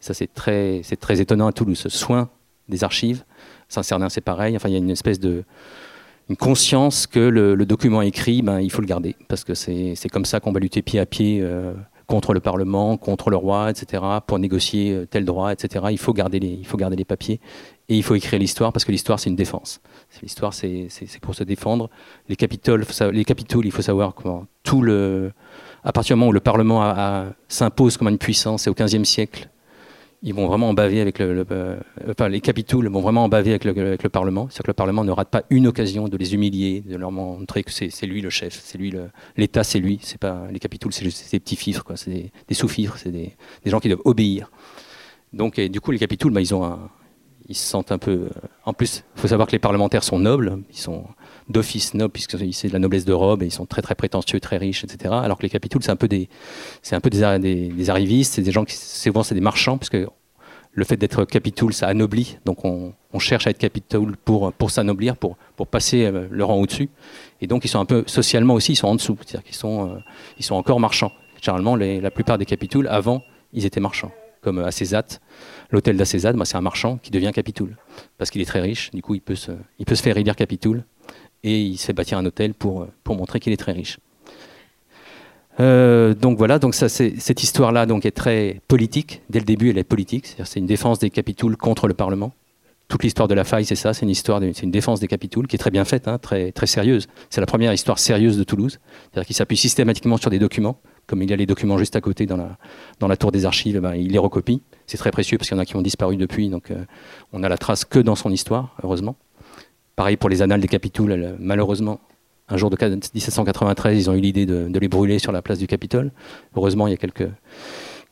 Ça, c'est très, très étonnant à Toulouse, ce soin des archives. Saint-Cernin, c'est pareil. Enfin, il y a une espèce de une conscience que le, document écrit, ben, il faut le garder, parce que c'est, comme ça qu'on va lutter pied à pied euh, contre le Parlement, contre le roi, etc., pour négocier euh, tel droit, etc. Il faut garder les, il faut garder les papiers et il faut écrire l'histoire, parce que l'histoire, c'est une défense. L'histoire, c'est, pour se défendre. Les capitaux, les il faut savoir comment tout le à partir du moment où le Parlement s'impose comme une puissance, et au XVe siècle, ils vont vraiment en baver avec le, euh, enfin, les capitouls vont vraiment en baver avec le, Parlement. C'est-à-dire que le Parlement ne rate pas une occasion de les humilier, de leur montrer que c'est lui le chef, c'est lui l'État, c'est lui. C'est pas les capitouls, c'est des petits fifres, quoi. C'est des, sous-fifres, c'est des, gens qui doivent obéir. Donc, du coup, les capitouls, bah, ils ont ils se sentent un peu. Euh, en plus, il faut savoir que les parlementaires sont nobles, ils sont d'office nobles puisque c'est de la noblesse de robe et ils sont très très prétentieux, très riches, etc. Alors que les capitouls, c'est un peu des, c'est un peu des, arrivistes, c'est des gens qui souvent c'est des marchands puisque le fait d'être capitoul, ça anoblit. Donc on, cherche à être capitoul pour pour s'anoblir, pour pour passer euh, le rang au-dessus. Et donc ils sont un peu socialement aussi, ils sont en dessous, c'est-à-dire qu'ils sont euh, ils sont encore marchands. Généralement, la plupart des capitouls avant, ils étaient marchands, comme à Césate. L'hôtel d'Acésade, bah, c'est un marchand qui devient capitoul parce qu'il est très riche. Du coup, il peut se, il peut se faire élire capitoul et il fait bâtir un hôtel pour, pour montrer qu'il est très riche. Euh, donc voilà, donc ça, cette histoire-là donc est très politique. Dès le début, elle est politique. C'est une défense des capitouls contre le Parlement. Toute l'histoire de la faille, c'est ça. C'est une histoire, c'est une défense des capitouls qui est très bien faite, hein, très très sérieuse. C'est la première histoire sérieuse de Toulouse, c'est-à-dire qu'il s'appuie systématiquement sur des documents. Comme il y a les documents juste à côté dans la dans la tour des archives, ben, il les recopie. C'est très précieux parce qu'il y en a qui ont disparu depuis, donc euh, on a la trace que dans son histoire, heureusement. Pareil pour les annales des Capitouls, malheureusement, un jour de 1793, ils ont eu l'idée de, les brûler sur la place du Capitole. Heureusement, il y a quelques,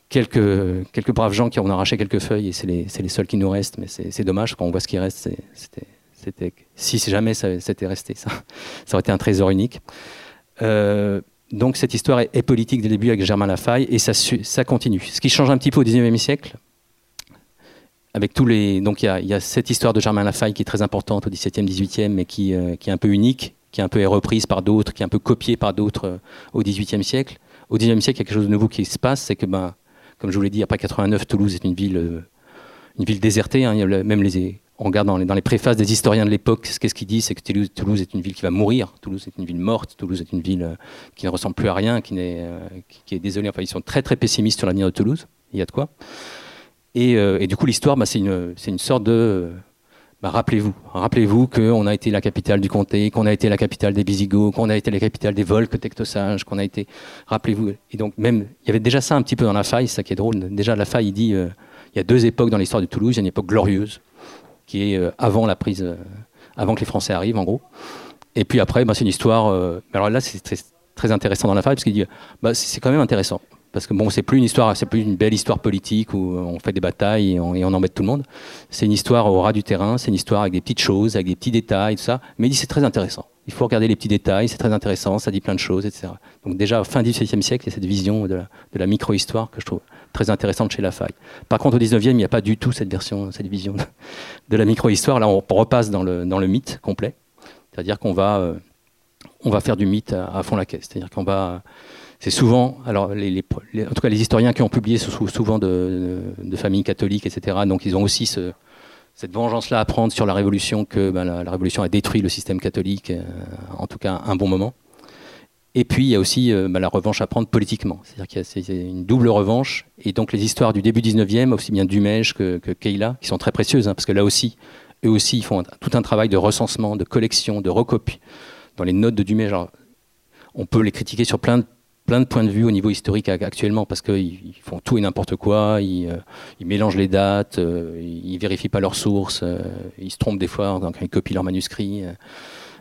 quelques, quelques braves gens qui ont arraché quelques feuilles et c'est les, les, seuls qui nous restent, mais c'est dommage quand on voit ce qui reste. C'était, si jamais ça resté, ça, ça aurait été un trésor unique. Euh, donc cette histoire est, politique dès le début avec Germain Lafaille et ça, ça continue. Ce qui change un petit peu au XIXe siècle, avec tous les. Donc il y, a, cette histoire de Germain Lafaille qui est très importante au XVIIe, XVIIIe, mais qui, euh, qui, est un peu unique, qui est un peu est reprise par d'autres, qui est un peu copiée par d'autres euh, au XVIIIe siècle. Au XIXe siècle, il y a quelque chose de nouveau qui se passe, c'est que, ben, comme je vous l'ai dit, après 89, Toulouse est une ville, euh, une ville désertée. Hein, même les, on regarde dans les, dans les, préfaces des historiens de l'époque, qu'est-ce qu'ils disent, c'est que Toulouse, Toulouse, est une ville qui va mourir. Toulouse est une ville morte. Toulouse est une ville qui ne ressemble plus à rien, qui, est, qui, est désolée. Enfin, ils sont très très pessimistes sur l'avenir de Toulouse. Il y a de quoi. Euh, et, du coup, l'histoire, bah, c'est une, sorte de. Bah, rappelez-vous, rappelez-vous qu'on a été la capitale du comté, qu'on a été la capitale des Visigoths, qu'on a été la capitale des Volques tectosages, qu'on a été. Rappelez-vous. Et donc, même, il y avait déjà ça un petit peu dans la faille, ça qui est drôle. Déjà, la faille, il dit euh, il y a deux époques dans l'histoire de Toulouse. Il y a une époque glorieuse, qui est euh, avant la prise, avant que les Français arrivent, en gros. Et puis après, bah, c'est une histoire. alors là, c'est très, intéressant dans la faille, parce qu'il dit c'est quand même intéressant parce que bon, c'est plus une histoire, c'est plus une belle histoire politique où on fait des batailles et on, embête tout le monde. C'est une histoire au ras du terrain, c'est une histoire avec des petites choses, avec des petits détails, tout ça. Mais il dit c'est très intéressant. Il faut regarder les petits détails, c'est très intéressant, ça dit plein de choses, etc. Donc déjà, fin du XVIIe siècle, il y a cette vision de la, micro-histoire que je trouve très intéressante chez Lafaille. Par contre, au XIXe, il n'y a pas du tout cette version, cette vision de la micro-histoire. Là, on repasse dans le, mythe complet. C'est-à-dire qu'on va, euh, on va faire du mythe à fond la caisse. C'est-à-dire qu'on va c'est souvent, alors en tout cas les historiens qui ont publié sont souvent de, familles catholiques, etc. Donc ils ont aussi cette vengeance-là à prendre sur la Révolution, que ben, la, Révolution a détruit le système catholique, euh, en tout cas un bon moment. Et puis il y a aussi euh, ben, la revanche à prendre politiquement, c'est-à-dire qu'il y a une double revanche. Et donc les histoires du début 19e, aussi bien Dumège que, que qui sont très précieuses, hein, parce que là aussi, eux aussi, ils font tout un travail de recensement, de collection, de recopie. Dans les notes de Dumège, on peut les critiquer sur plein de plein de points de vue au niveau historique actuellement parce qu'ils font tout et n'importe quoi, ils, euh, mélangent les dates, euh, ils vérifient pas leurs sources, euh, ils se trompent des fois quand ils copient leurs manuscrits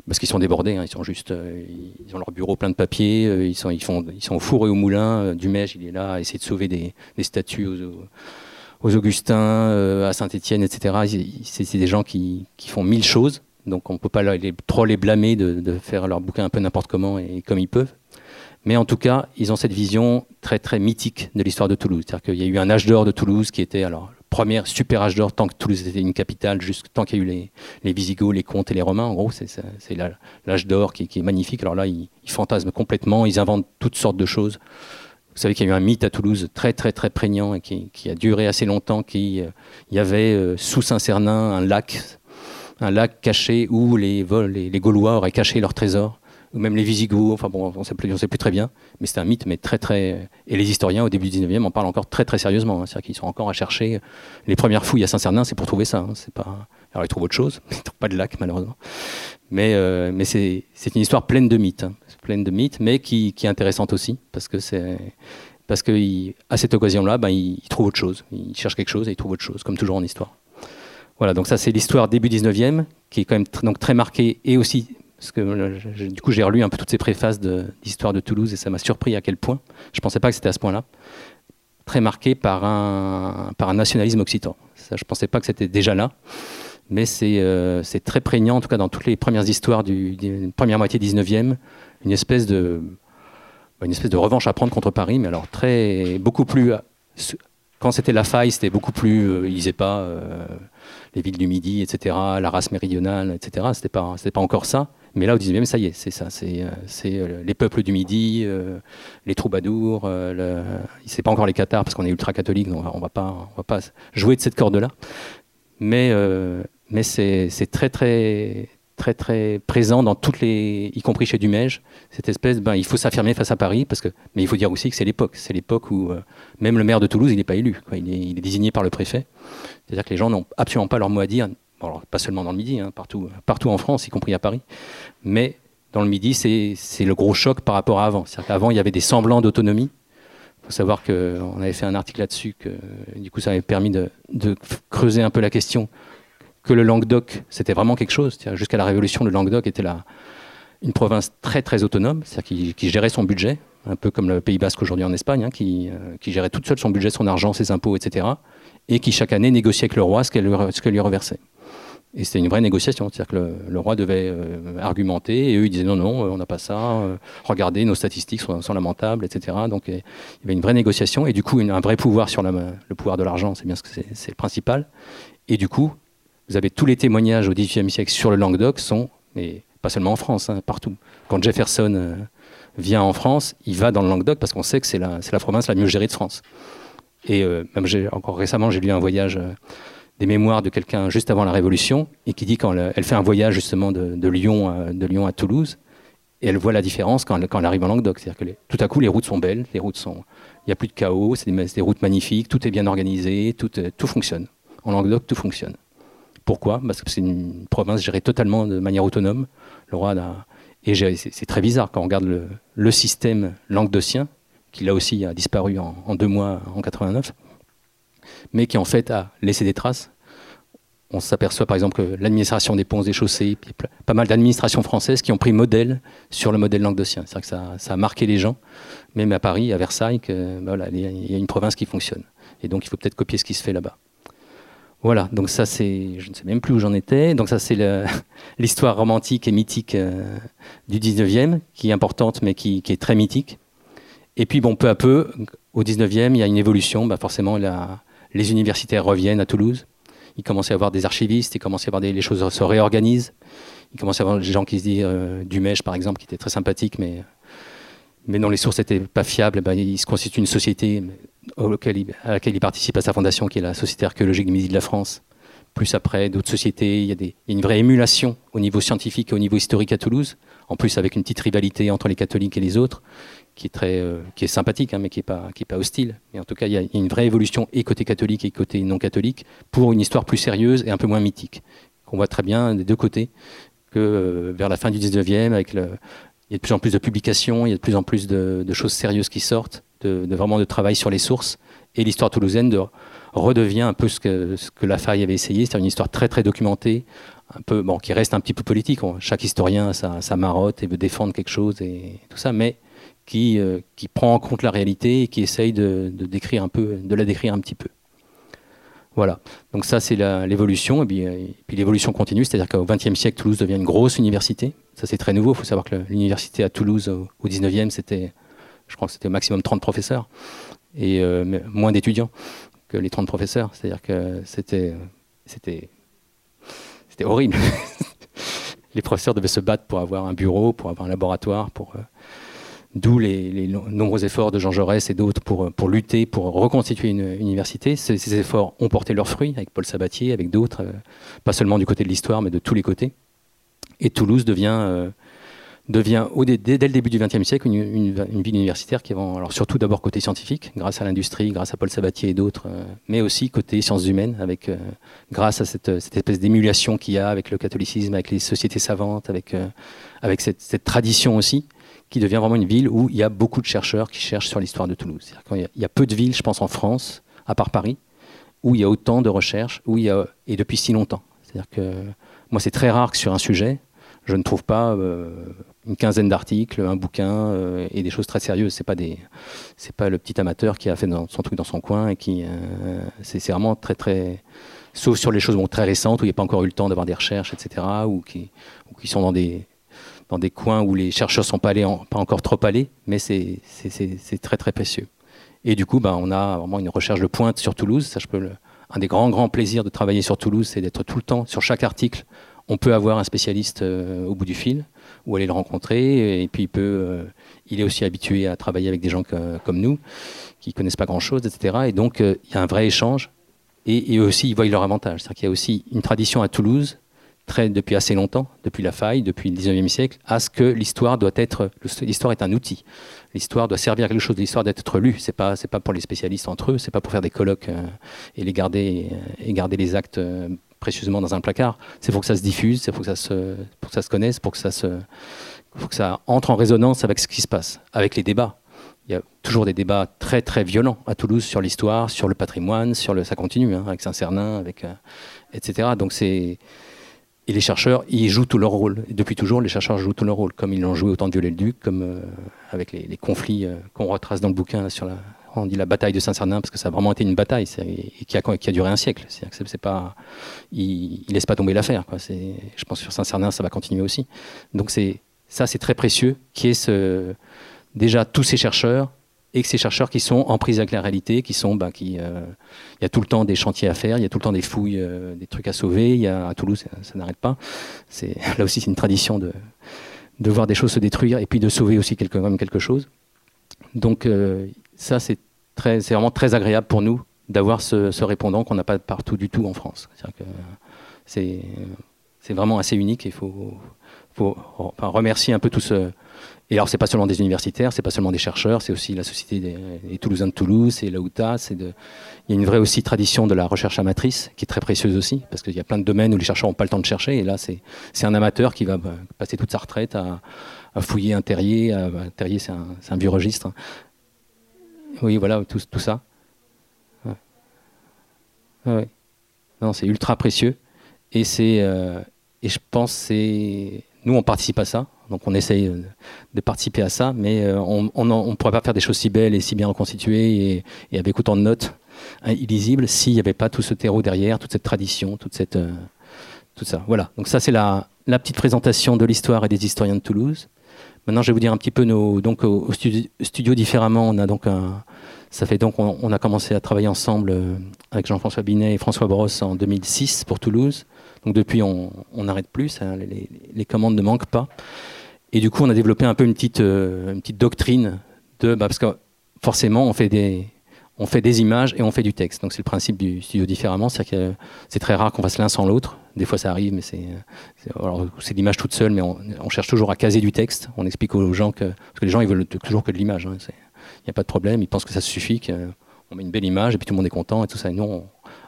parce qu'ils sont débordés, hein, ils sont juste, ils ont leur bureau plein de papiers, ils sont, ils font, ils sont au four et au moulin. Dumège, il est là à essayer de sauver des, statues aux, Augustins, à Saint-Étienne, etc. C'est des gens qui, font mille choses. Donc on ne peut pas trop les blâmer de, de, faire leur bouquin un peu n'importe comment et comme ils peuvent. Mais en tout cas, ils ont cette vision très très mythique de l'histoire de Toulouse. C'est-à-dire qu'il y a eu un âge d'or de Toulouse qui était alors le premier super âge d'or tant que Toulouse était une capitale, juste tant qu'il y a eu les, Visigoths, les Comtes et les Romains. En gros, c'est l'âge d'or qui, est magnifique. Alors là, ils, fantasment complètement, ils inventent toutes sortes de choses. Vous savez qu'il y a eu un mythe à Toulouse très très très prégnant et qui, a duré assez longtemps. Qui, euh, il y avait euh, sous Saint-Cernin un lac, un lac caché où les, les, les Gaulois auraient caché leurs trésors ou même les Visigoths, enfin bon, on ne sait, plus, très bien, mais c'est un mythe, mais très très... Et les historiens au début du 19e en parlent encore très très sérieusement, hein. c'est-à-dire qu'ils sont encore à chercher... Les premières fouilles à Saint-Cernin, c'est pour trouver ça, hein. c'est pas... Alors ils trouvent autre chose, ils ne trouvent pas de lac malheureusement. Mais, euh, mais c'est une histoire pleine de mythes, hein. pleine de mythes, mais qui, qui, est intéressante aussi, parce que c'est... Parce qu'à cette occasion-là, ben, ils, trouvent autre chose, ils cherchent quelque chose et ils trouvent autre chose, comme toujours en histoire. Voilà, donc ça c'est l'histoire début 19e, qui est quand même donc très marquée et aussi parce que euh, du coup, j'ai relu un peu toutes ces préfaces d'histoire de, Toulouse et ça m'a surpris à quel point. Je ne pensais pas que c'était à ce point-là. Très marqué par un, par un nationalisme occitan. Je ne pensais pas que c'était déjà là. Mais euh, c'est très prégnant, en tout cas dans toutes les premières histoires du, première moitié 19e, une espèce de, une espèce de revanche à prendre contre Paris, mais alors très, beaucoup plus. Quand c'était la faille, c'était beaucoup plus. Euh, ils pas les villes du Midi, etc., la race méridionale, etc. C'était pas, pas encore ça. Mais là, au 19e, ça y est, c'est ça. C'est, euh, euh, les peuples du Midi, euh, les troubadours. Le... C'est pas encore les Cathares parce qu'on est ultra catholique, donc on va pas, on va pas jouer de cette corde-là. Mais, c'est, très, très, très, très présent dans toutes les, y compris chez Dumège, cette espèce. Ben, il faut s'affirmer face à Paris, parce que, mais il faut dire aussi que c'est l'époque. C'est l'époque où même le maire de Toulouse, il n'est pas élu. Il, est, désigné par le préfet. C'est-à-dire que les gens n'ont absolument pas leur mot à dire pas seulement dans le Midi, hein, partout, partout en France, y compris à Paris. Mais dans le Midi, c'est le gros choc par rapport à avant. C'est-à-dire qu'avant, il y avait des semblants d'autonomie. Il faut savoir qu'on avait fait un article là-dessus, que du coup, ça avait permis de, creuser un peu la question que le Languedoc, c'était vraiment quelque chose. Jusqu'à la Révolution, le Languedoc était une province très très autonome, c'est-à-dire qui, gérait son budget, un peu comme le Pays Basque aujourd'hui en Espagne, hein, euh, qui, gérait toute seule son budget, son argent, ses impôts, etc., et qui chaque année négociait avec le roi ce qu'elle lui reversait. Et c'était une vraie négociation, c'est-à-dire que le, roi devait euh, argumenter et eux ils disaient non, non, on n'a pas ça, euh, regardez, nos statistiques sont, lamentables, etc. Donc il y avait une vraie négociation et du coup un vrai pouvoir sur le pouvoir de l'argent, c'est bien ce que c'est le principal. Et du coup, vous avez tous les témoignages au XVIIIe siècle sur le Languedoc sont, et pas seulement en France, hein, partout. Quand Jefferson euh, vient en France, il va dans le Languedoc parce qu'on sait que c'est la, la, province la mieux gérée de France. Et même encore récemment, j'ai lu un voyage des mémoires de quelqu'un juste avant la Révolution et qui dit quand elle, fait un voyage justement de, Lyon, à, Toulouse et elle voit la différence quand, elle arrive en Languedoc. C'est-à-dire que tout à coup les routes sont belles, les routes sont, il n'y a plus de chaos, c'est des, routes magnifiques, tout est bien organisé, tout, euh, fonctionne. En Languedoc, tout fonctionne. Pourquoi? Parce que c'est une province gérée totalement de manière autonome. Le roi et c'est très bizarre quand on regarde le, le système languedocien, qui là aussi a disparu en, en deux mois en 89 mais qui en fait a laissé des traces. On s'aperçoit par exemple que l'administration des ponts, des chaussées, pas mal d'administrations françaises qui ont pris modèle sur le modèle languedocien. C'est-à-dire que ça, a marqué les gens, même à Paris, à Versailles, que bah voilà, il y a une province qui fonctionne. Et donc il faut peut-être copier ce qui se fait là-bas. Voilà, donc ça c'est, je ne sais même plus où j'en étais, donc ça c'est l'histoire romantique et mythique euh, du 19e, qui est importante mais qui, est très mythique. Et puis bon, peu à peu, au 19e, il y a une évolution, bah forcément la, les universitaires reviennent à Toulouse. Il commence à y avoir des archivistes, il commence à avoir des, les choses se réorganisent. Il commence à y avoir des gens qui se disent, euh, par exemple, qui était très sympathique, mais, mais dont les sources n'étaient pas fiables. Ben, il se constitue une société à laquelle il participe à sa fondation, qui est la Société archéologique du Midi de la France. Plus après, d'autres sociétés, il y, a des, il y a une vraie émulation au niveau scientifique et au niveau historique à Toulouse, en plus avec une petite rivalité entre les catholiques et les autres qui est très, euh, qui est sympathique, hein, mais qui n'est pas, qui est pas hostile. Et en tout cas, il y, a une vraie évolution et côté catholique et côté non catholique pour une histoire plus sérieuse et un peu moins mythique. On voit très bien des deux côtés que euh, vers la fin du 19e, avec le, il y a de plus en plus de publications, il y a de plus en plus de, choses sérieuses qui sortent, de, vraiment de travail sur les sources. Et l'histoire toulousaine de, redevient un peu ce que, ce que avait essayé, c'est une histoire très très documentée, un peu, bon, qui reste un petit peu politique. Chaque historien a sa, sa et veut défendre quelque chose et tout ça, mais qui, euh, qui prend en compte la réalité et qui essaye de, décrire un peu, de la décrire un petit peu. Voilà. Donc ça, c'est l'évolution. Et euh, puis, l'évolution continue, c'est-à-dire qu'au XXe siècle, Toulouse devient une grosse université. Ça, c'est très nouveau. Il faut savoir que l'université à Toulouse, au XIXe, c'était, je crois que c'était au maximum 30 professeurs et euh, moins d'étudiants que les 30 professeurs. C'est-à-dire que c'était horrible. les professeurs devaient se battre pour avoir un bureau, pour avoir un laboratoire, pour D'où les, nombreux efforts de Jean Jaurès et d'autres pour, pour lutter, pour reconstituer une, université. Ces, efforts ont porté leurs fruits avec Paul Sabatier, avec d'autres, euh, pas seulement du côté de l'histoire, mais de tous les côtés. Et Toulouse devient, euh, devient dès, le début du XXe siècle une, ville universitaire qui va, alors surtout d'abord côté scientifique, grâce à l'industrie, grâce à Paul Sabatier et d'autres, euh, mais aussi côté sciences humaines, avec, grâce à cette, espèce d'émulation qu'il y a avec le catholicisme, avec les sociétés savantes, avec, avec cette, cette tradition aussi qui devient vraiment une ville où il y a beaucoup de chercheurs qui cherchent sur l'histoire de Toulouse. Il y, a, peu de villes, je pense, en France, à part Paris, où il y a autant de recherches, où y a, et depuis si longtemps. C'est-à-dire que moi, c'est très rare que sur un sujet, je ne trouve pas euh, une quinzaine d'articles, un bouquin euh, et des choses très sérieuses. C'est pas pas le petit amateur qui a fait son truc dans son coin et qui, euh, c'est vraiment très très, sauf sur les choses très récentes où il n'y a pas encore eu le temps d'avoir des recherches, etc. ou qui, ou qui sont dans des dans des coins où les chercheurs ne sont pas, allés pas encore trop allés, mais c'est très très précieux. Et du coup, ben, on a vraiment une recherche de pointe sur Toulouse. Ça, je peux un des grands grands plaisirs de travailler sur Toulouse, c'est d'être tout le temps sur chaque article. On peut avoir un spécialiste euh, au bout du fil ou aller le rencontrer. Et puis il peut, euh, il est aussi habitué à travailler avec des gens comme nous qui connaissent pas grand chose, etc. Et donc euh, il y a un vrai échange. Et, et aussi ils voient leur avantage. C'est-à-dire qu'il y a aussi une tradition à Toulouse depuis assez longtemps, depuis la faille, depuis le 19e siècle, à ce que l'histoire doit être, l'histoire est un outil. L'histoire doit servir à quelque chose, l'histoire doit être lue. C'est pas, pas pour les spécialistes entre eux, c'est pas pour faire des colloques euh, et les garder, euh, et garder les actes euh, précieusement dans un placard. C'est pour que ça se diffuse, c'est pour que ça se, pour que ça se connaisse, pour que ça se, pour que ça entre en résonance avec ce qui se passe, avec les débats. Il y a toujours des débats très très violents à Toulouse sur l'histoire, sur le patrimoine, sur le, ça continue hein, avec Saint-Cernin, etc. Donc c'est et les chercheurs, ils jouent tout leur rôle. Depuis toujours, les chercheurs jouent tout leur rôle, comme ils l'ont joué au temps de Viollet-le-Duc, comme euh, avec les, conflits euh, qu'on retrace dans le bouquin. sur la... on dit la bataille de Saint-Cernin parce que ça a vraiment été une bataille et qui a, duré un siècle. C'est pas, il, ne laisse pas tomber l'affaire. Je pense que sur Saint-Cernin, ça va continuer aussi. Donc c'est ça, c'est très précieux, qui est ce, déjà tous ces chercheurs et que ces chercheurs qui sont en prise avec la réalité, qui sont, bah, qui, euh, il y a tout le temps des chantiers à faire, il y a tout le temps des fouilles, euh, des trucs à sauver. Il y a à Toulouse, ça, n'arrête pas. Là aussi c'est une tradition de, de voir des choses se détruire et puis de sauver aussi quelque, même quelque chose. Donc euh, ça c'est très, c'est vraiment très agréable pour nous d'avoir ce, répondant qu'on n'a pas partout du tout en France. C'est, c'est vraiment assez unique. Il faut, faut enfin, remercier un peu tout ce et alors, c'est pas seulement des universitaires, c'est pas seulement des chercheurs, c'est aussi la Société des, Toulousains de Toulouse, c'est l'AUTA. C'est. Il y a une vraie aussi tradition de la recherche amatrice qui est très précieuse aussi, parce qu'il y a plein de domaines où les chercheurs n'ont pas le temps de chercher. Et là, c'est un amateur qui va bah, passer toute sa retraite à, fouiller un terrier. un terrier, c'est un, un, vieux registre. Oui, voilà, tout, tout ça. Ouais. Non, c'est ultra précieux. Et, euh, et je pense c'est. Nous, on participe à ça. Donc on essaye euh, de participer à ça, mais euh, on ne pourrait pas faire des choses si belles et si bien reconstituées et, avec autant de notes hein, illisibles s'il n'y avait pas tout ce terreau derrière, toute cette tradition, toute cette, euh, tout ça. Voilà. Donc ça c'est la, petite présentation de l'histoire et des historiens de Toulouse. Maintenant je vais vous dire un petit peu nos donc au, studio, différemment. On a donc ça fait donc on, a commencé à travailler ensemble avec Jean-François Binet et François Brosse en 2006 pour Toulouse. Donc depuis, on n'arrête plus, les, commandes ne manquent pas. Et du coup, on a développé un peu une petite, euh, une petite doctrine de, bah, parce que forcément, on fait des, on fait des images et on fait du texte. Donc c'est le principe du studio différemment, c'est que c'est très rare qu'on fasse l'un sans l'autre. Des fois ça arrive, mais c'est c'est l'image toute seule, mais on, cherche toujours à caser du texte. On explique aux gens que parce que les gens ils veulent toujours que de l'image. Hein. Il n'y a pas de problème, ils pensent que ça suffit, qu'on met une belle image et puis tout le monde est content et tout ça. Et nous,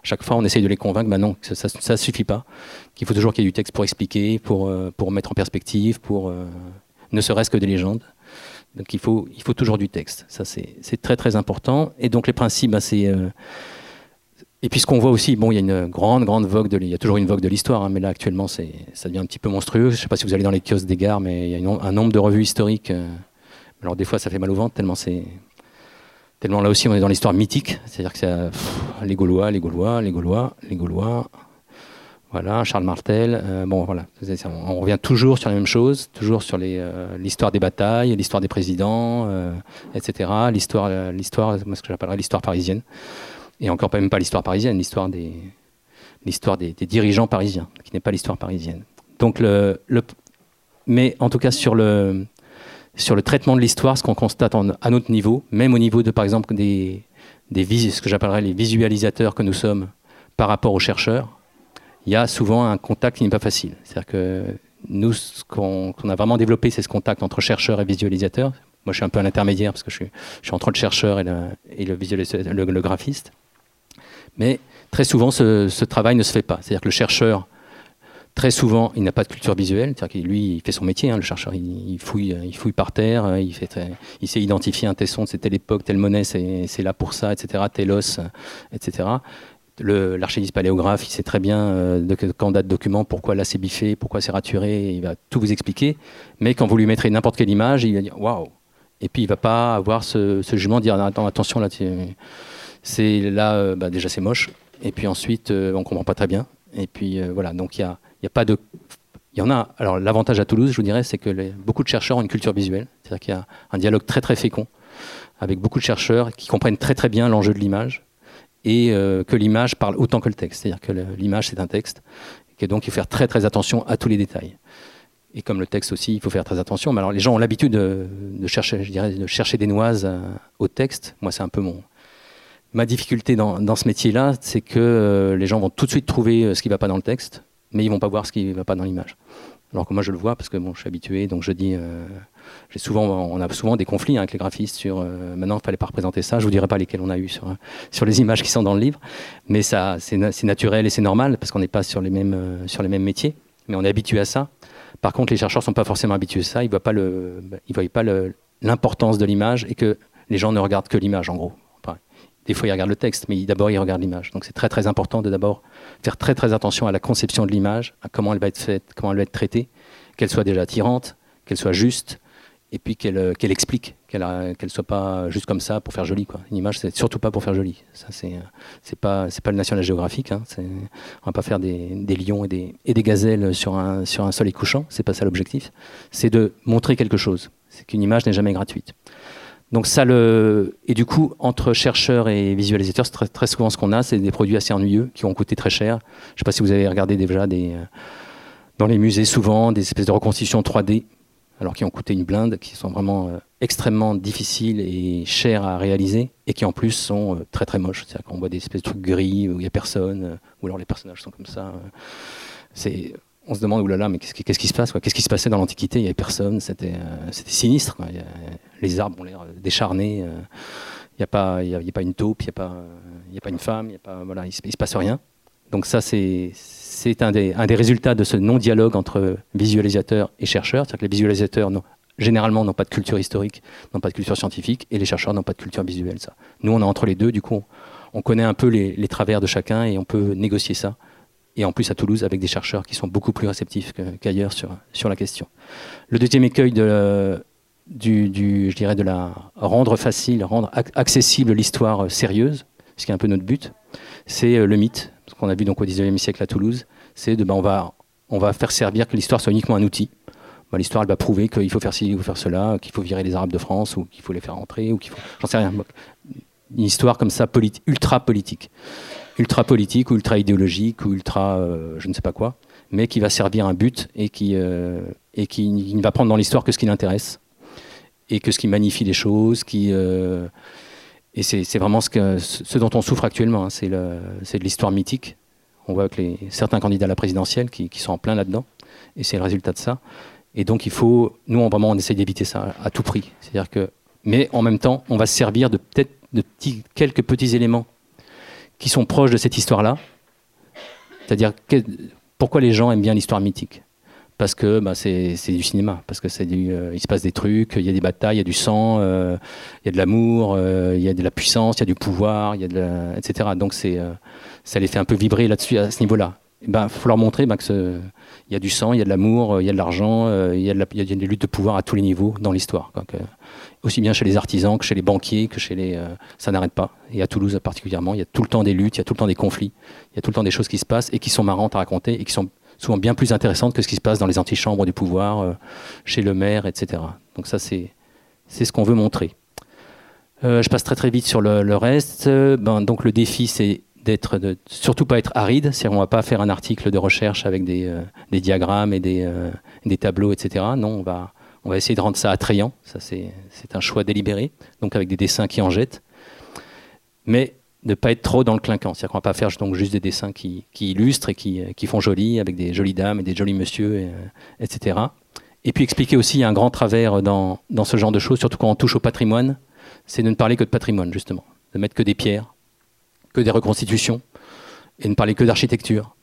chaque fois, on essaye de les convaincre, bah non, ça ne suffit pas, qu'il faut toujours qu'il y ait du texte pour expliquer, pour, euh, pour mettre en perspective, pour euh, ne serait-ce que des légendes. Donc il faut, il faut toujours du texte. Ça, c'est très très important. Et donc les principes, bah, c'est... Euh, et puis ce qu'on voit aussi, bon, il y a une grande, grande vogue de, il y a toujours une vogue de l'histoire, hein, mais là actuellement, ça devient un petit peu monstrueux. Je ne sais pas si vous allez dans les kiosques des gares, mais il y a un nombre de revues historiques. alors des fois, ça fait mal au ventre tellement c'est, Là aussi on est dans l'histoire mythique, c'est-à-dire que c'est les Gaulois, les Gaulois, les Gaulois, les Gaulois, voilà, Charles Martel, euh, bon voilà, on, revient toujours sur la même chose, toujours sur euh, l'histoire des batailles, l'histoire des présidents, euh, etc. L'histoire, l'histoire, ce que j'appellerais l'histoire parisienne, et encore même pas l'histoire parisienne, l'histoire des, l'histoire des, dirigeants parisiens, qui n'est pas l'histoire parisienne. Donc le, mais en tout cas sur le, sur le traitement de l'histoire, ce qu'on constate à notre niveau, même au niveau de, par exemple, des, des ce que j'appellerais les visualisateurs que nous sommes par rapport aux chercheurs, il y a souvent un contact qui n'est pas facile. C'est-à-dire que nous, ce qu'on a vraiment développé, c'est ce contact entre chercheurs et visualisateurs. Moi, je suis un peu à l'intermédiaire parce que je suis, entre le chercheur et le, et le graphiste. Mais très souvent, ce, ce travail ne se fait pas. C'est-à-dire que le chercheur Très souvent, il n'a pas de culture visuelle. C'est-à-dire que lui, il fait son métier, hein, le chercheur. Il, fouille, il fouille par terre, il, fait, il sait identifier un tesson, c'est telle époque, telle monnaie, c'est là pour ça, etc. Tel os, etc. L'archiviste paléographe, il sait très bien euh, de quand date document, pourquoi là c'est biffé, pourquoi c'est raturé, il va tout vous expliquer. Mais quand vous lui mettrez n'importe quelle image, il va dire waouh Et puis il va pas avoir ce, ce jugement dire attends, attention là, c'est là, euh, bah, déjà c'est moche. Et puis ensuite, euh, on comprend pas très bien. Et puis voilà, donc il y a il a pas de. Il y en a. Alors, l'avantage à Toulouse, je vous dirais, c'est que beaucoup de chercheurs ont une culture visuelle. C'est-à-dire qu'il y a un dialogue très, très fécond avec beaucoup de chercheurs qui comprennent très, très bien l'enjeu de l'image et euh, que l'image parle autant que le texte. C'est-à-dire que l'image, c'est un texte. Et donc, il faut faire très, très attention à tous les détails. Et comme le texte aussi, il faut faire très attention. Mais alors, les gens ont l'habitude de, chercher, je dirais, de chercher des noises euh, au texte. Moi, c'est un peu mon, ma difficulté dans, ce métier-là, c'est que euh, les gens vont tout de suite trouver ce qui ne va pas dans le texte mais ils vont pas voir ce qui va pas dans l'image. Alors que moi je le vois parce que bon, je suis habitué, donc je dis, euh, j'ai souvent, on a souvent des conflits hein, avec les graphistes sur. Euh, maintenant, il fallait pas représenter ça. Je vous dirai pas lesquels on a eu sur sur les images qui sont dans le livre, mais ça, c'est naturel et c'est normal parce qu'on n'est pas sur les mêmes euh, sur les mêmes métiers, mais on est habitué à ça. Par contre, les chercheurs sont pas forcément habitués à ça. Ils voient pas le, ils voient pas l'importance de l'image et que les gens ne regardent que l'image en gros. Des fois, ils regardent le texte, mais d'abord, ils regardent l'image. Donc, c'est très, très important de d'abord faire très, très attention à la conception de l'image, à comment elle va être faite, comment elle va être traitée, qu'elle soit déjà attirante, qu'elle soit juste, et puis qu'elle qu'elle explique, qu'elle ne soit pas juste comme ça pour faire joli. Une image, c'est surtout pas pour faire joli. Ça, c'est c'est pas le National Geographic. Hein. On va pas faire des, lions et des, et des gazelles sur un sur un soleil couchant. C'est pas ça l'objectif. C'est de montrer quelque chose. C'est qu'une image n'est jamais gratuite. Donc ça le et du coup entre chercheurs et visualisateurs, très, très souvent ce qu'on a, c'est des produits assez ennuyeux qui ont coûté très cher. Je ne sais pas si vous avez regardé déjà des euh, dans les musées souvent des espèces de reconstitutions 3D, alors qui ont coûté une blinde, qui sont vraiment euh, extrêmement difficiles et chers à réaliser et qui en plus sont euh, très très moches. C'est-à-dire qu'on voit des espèces de trucs gris où il n'y a personne, ou alors les personnages sont comme ça. c'est on se demande, oulala, mais qu'est-ce qui, se passe Qu'est-ce qui se passait dans l'Antiquité? Il n'y avait personne, c'était sinistre. les arbres ont l'air décharnés, il n'y a, pas, a, pas une taupe, il n'y a, pas, a pas une femme, y a pas, voilà, il ne se, passe rien. Donc ça, c'est un des, un des résultats de ce non-dialogue entre visualisateurs et chercheurs. C'est-à-dire que les visualisateurs, généralement, n'ont pas de culture historique, n'ont pas de culture scientifique, et les chercheurs n'ont pas de culture visuelle. Ça. Nous, on est entre les deux, du coup, on connaît un peu les travers de chacun et on peut négocier ça et en plus à Toulouse avec des chercheurs qui sont beaucoup plus réceptifs qu'ailleurs sur, sur la question. Le deuxième écueil de, du, je dirais de la rendre facile, rendre accessible l'histoire sérieuse, ce qui est un peu notre but, c'est euh, le mythe, ce qu'on a vu donc au XIXe siècle à Toulouse, c'est de ben, on va on va faire servir que l'histoire soit uniquement un outil. Ben, l'histoire elle va prouver qu'il faut faire ci, il faut faire cela, qu'il faut virer les Arabes de France ou qu'il faut les faire entrer ou qu'il faut, j'en sais rien. Une histoire comme ça ultra politique ultra politique ou ultra idéologique ou ultra euh, je ne sais pas quoi, mais qui va servir un but et qui, euh, et qui, ne va prendre dans l'histoire que ce qui l'intéresse et que ce qui magnifie les choses, qui euh, et c'est vraiment ce, que, ce dont on souffre actuellement, hein, c'est de l'histoire mythique. On voit que certains candidats à la présidentielle qui, qui sont en plein là-dedans, et c'est le résultat de ça. Et donc il faut, nous on, vraiment on essaye d'éviter ça à tout prix. C'est-à-dire que, mais en même temps, on va se servir de peut-être de petits, quelques petits éléments qui sont proches de cette histoire-là. C'est-à-dire, pourquoi les gens aiment bien l'histoire mythique parce que bah, c'est du cinéma, parce que c'est euh, il se passe des trucs, il y a des batailles, il y a du sang, euh, il y a de l'amour, euh, il y a de la puissance, il y a du pouvoir, etc. Donc ça les fait un peu vibrer là-dessus à ce niveau-là. Il ben, faut leur montrer ben, qu'il y a du sang, il y a de l'amour, il y a de l'argent, il, y a des luttes de pouvoir à tous les niveaux dans l'histoire aussi bien chez les artisans que chez les banquiers, que chez les... Euh, ça n'arrête pas. Et à Toulouse particulièrement, il y a tout le temps des luttes, il y a tout le temps des conflits, il y a tout le temps des choses qui se passent et qui sont marrantes à raconter et qui sont souvent bien plus intéressantes que ce qui se passe dans les antichambres du pouvoir, euh, chez le maire, etc. Donc ça, c'est ce qu'on veut montrer. Euh, je passe très très vite sur le, reste. Ben, donc le défi, c'est d'être, de, surtout pas être aride, c'est-à-dire on va pas faire un article de recherche avec des, des diagrammes et des, des tableaux, etc. Non, on va on va essayer de rendre ça attrayant, ça c'est un choix délibéré, donc avec des dessins qui en jettent, mais ne pas être trop dans le clinquant, c'est-à-dire qu'on va pas faire donc juste des dessins qui, illustrent et qui, font joli, avec des jolies dames et des jolis messieurs, etc. Et puis expliquer aussi un grand travers dans, ce genre de choses, surtout quand on touche au patrimoine, c'est de ne parler que de patrimoine justement, de mettre que des pierres, que des reconstitutions, et ne parler que d'architecture.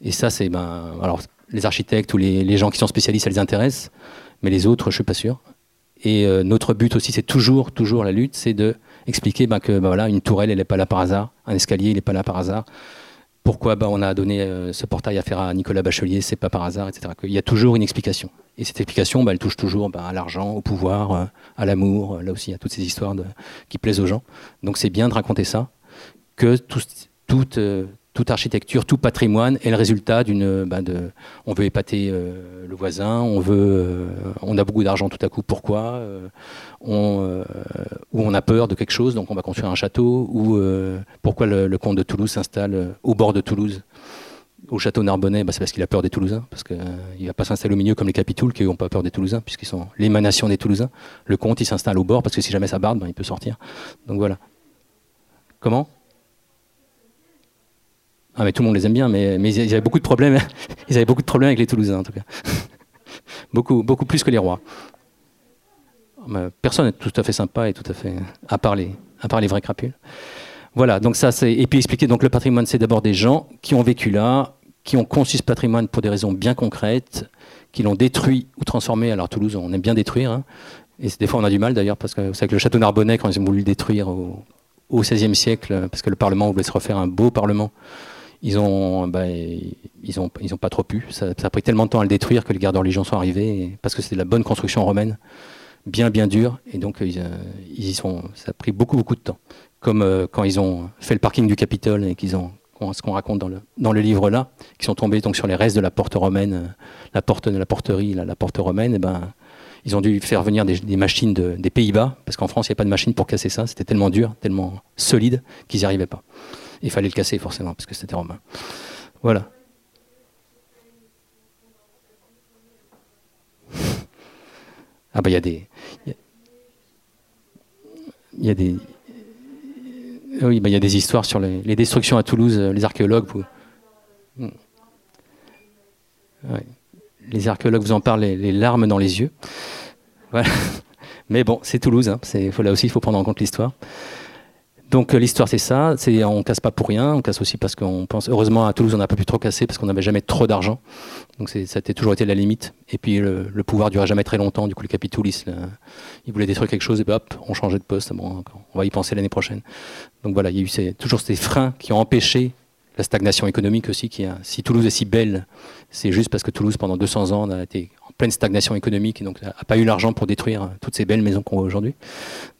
Et ça, c'est ben, alors les architectes ou les, les gens qui sont spécialistes, ça les intéresse mais les autres, je suis pas sûr. Et euh, notre but aussi, c'est toujours, toujours la lutte, c'est de expliquer bah, que bah, voilà, une tourelle, elle n'est pas là par hasard, un escalier, il n'est pas là par hasard. Pourquoi bah, on a donné euh, ce portail à faire à Nicolas Bachelier, c'est pas par hasard, etc. Il y a toujours une explication. Et cette explication, elle touche toujours à l'argent, au pouvoir, euh, à l'amour. Là aussi, a toutes ces histoires qui plaisent aux gens. Donc c'est bien de raconter ça, que tout, toute architecture, tout patrimoine est le résultat d'une. Ben on veut épater euh, le voisin, on veut, euh, on a beaucoup d'argent tout à coup. Pourquoi euh, Ou on a peur de quelque chose, donc on va construire un château. Ou pourquoi le, comte de Toulouse s'installe au bord de Toulouse, au château Narbonnais ben, C'est parce qu'il a peur des Toulousains, parce qu'il ne va pas s'installer au milieu comme les capitouls qui n'ont pas peur des Toulousains, puisqu'ils sont l'émanation des Toulousains. Le comte, il s'installe au bord parce que si jamais ça barde, ben, il peut sortir. Donc voilà. Comment? Ah, mais tout le monde les aime bien, mais, mais ils avaient beaucoup de problèmes. Ils avaient beaucoup de problèmes avec les Toulousains, en tout cas. beaucoup, beaucoup plus que les rois. Personne n'est tout à fait sympa et tout à fait. à part les, à part les vrais crapules. Voilà, donc ça, c'est. Et puis expliquer, donc le patrimoine, c'est d'abord des gens qui ont vécu là, qui ont conçu ce patrimoine pour des raisons bien concrètes, qui l'ont détruit ou transformé. Alors Toulouse, on aime bien détruire. Hein. Et des fois, on a du mal d'ailleurs, parce que c'est que le château Narbonnais, quand ils ont voulu le détruire au XVIe siècle, parce que le Parlement voulait se refaire un beau Parlement ils ont, bah, ils ont, ils ont pas trop pu. Ça, a pris tellement de temps à le détruire que les de religion sont arrivées, parce que c'était la bonne construction romaine. bien bien dur, et donc ils, y sont, ça a pris beaucoup beaucoup de temps. Comme quand ils ont fait le parking du Capitole et qu'ils ont ce qu'on raconte dans le, dans le livre là, qui sont tombés donc sur les restes de la porte romaine, la porte de la porterie, la, porte romaine, et ben ils ont dû faire venir des, machines des Pays-Bas, parce qu'en France, il n'y a pas de machine pour casser ça. C'était tellement dur, tellement solide qu'ils n'y arrivaient pas. Il fallait le casser forcément, parce que c'était romain. Voilà. Ah bah il y a des... Il y a des... Oui, bah, il y a des histoires sur les, destructions à Toulouse, euh, les archéologues. Hmm. Les archéologues vous en parlent les, larmes dans les yeux. Mais bon, c'est Toulouse. Hein. là aussi, il faut prendre en compte l'histoire. Donc euh, l'histoire c'est ça, c'est on casse pas pour rien, on casse aussi parce qu'on pense. Heureusement à Toulouse on n'a pas pu trop casser parce qu'on n'avait jamais trop d'argent, donc ça a toujours été la limite. Et puis le, pouvoir durait jamais très longtemps, du coup le capitoulis, il voulait détruire quelque chose et hop, on changeait de poste. Bon, on va y penser l'année prochaine. Donc voilà, il y a eu toujours ces freins qui ont empêché la stagnation économique aussi. Qui a, si Toulouse est si belle, c'est juste parce que Toulouse pendant 200 ans a été en pleine stagnation économique et donc n'a pas eu l'argent pour détruire toutes ces belles maisons qu'on voit aujourd'hui.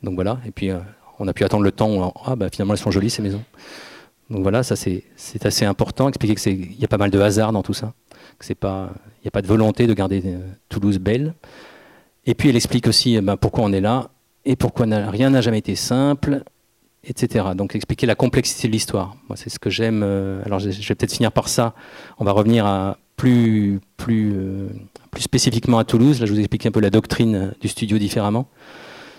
Donc voilà, et puis euh, on a pu attendre le temps où ah, bah, finalement elles sont jolies ces maisons. Donc voilà, ça c'est assez important, expliquer qu'il y a pas mal de hasard dans tout ça, qu'il n'y a pas de volonté de garder euh, Toulouse belle. Et puis elle explique aussi bah, pourquoi on est là et pourquoi rien n'a jamais été simple, etc. Donc expliquer la complexité de l'histoire. Moi c'est ce que j'aime. Euh, alors je, vais peut-être finir par ça. On va revenir à plus, plus, euh, plus spécifiquement à Toulouse. Là je vous explique un peu la doctrine du studio différemment.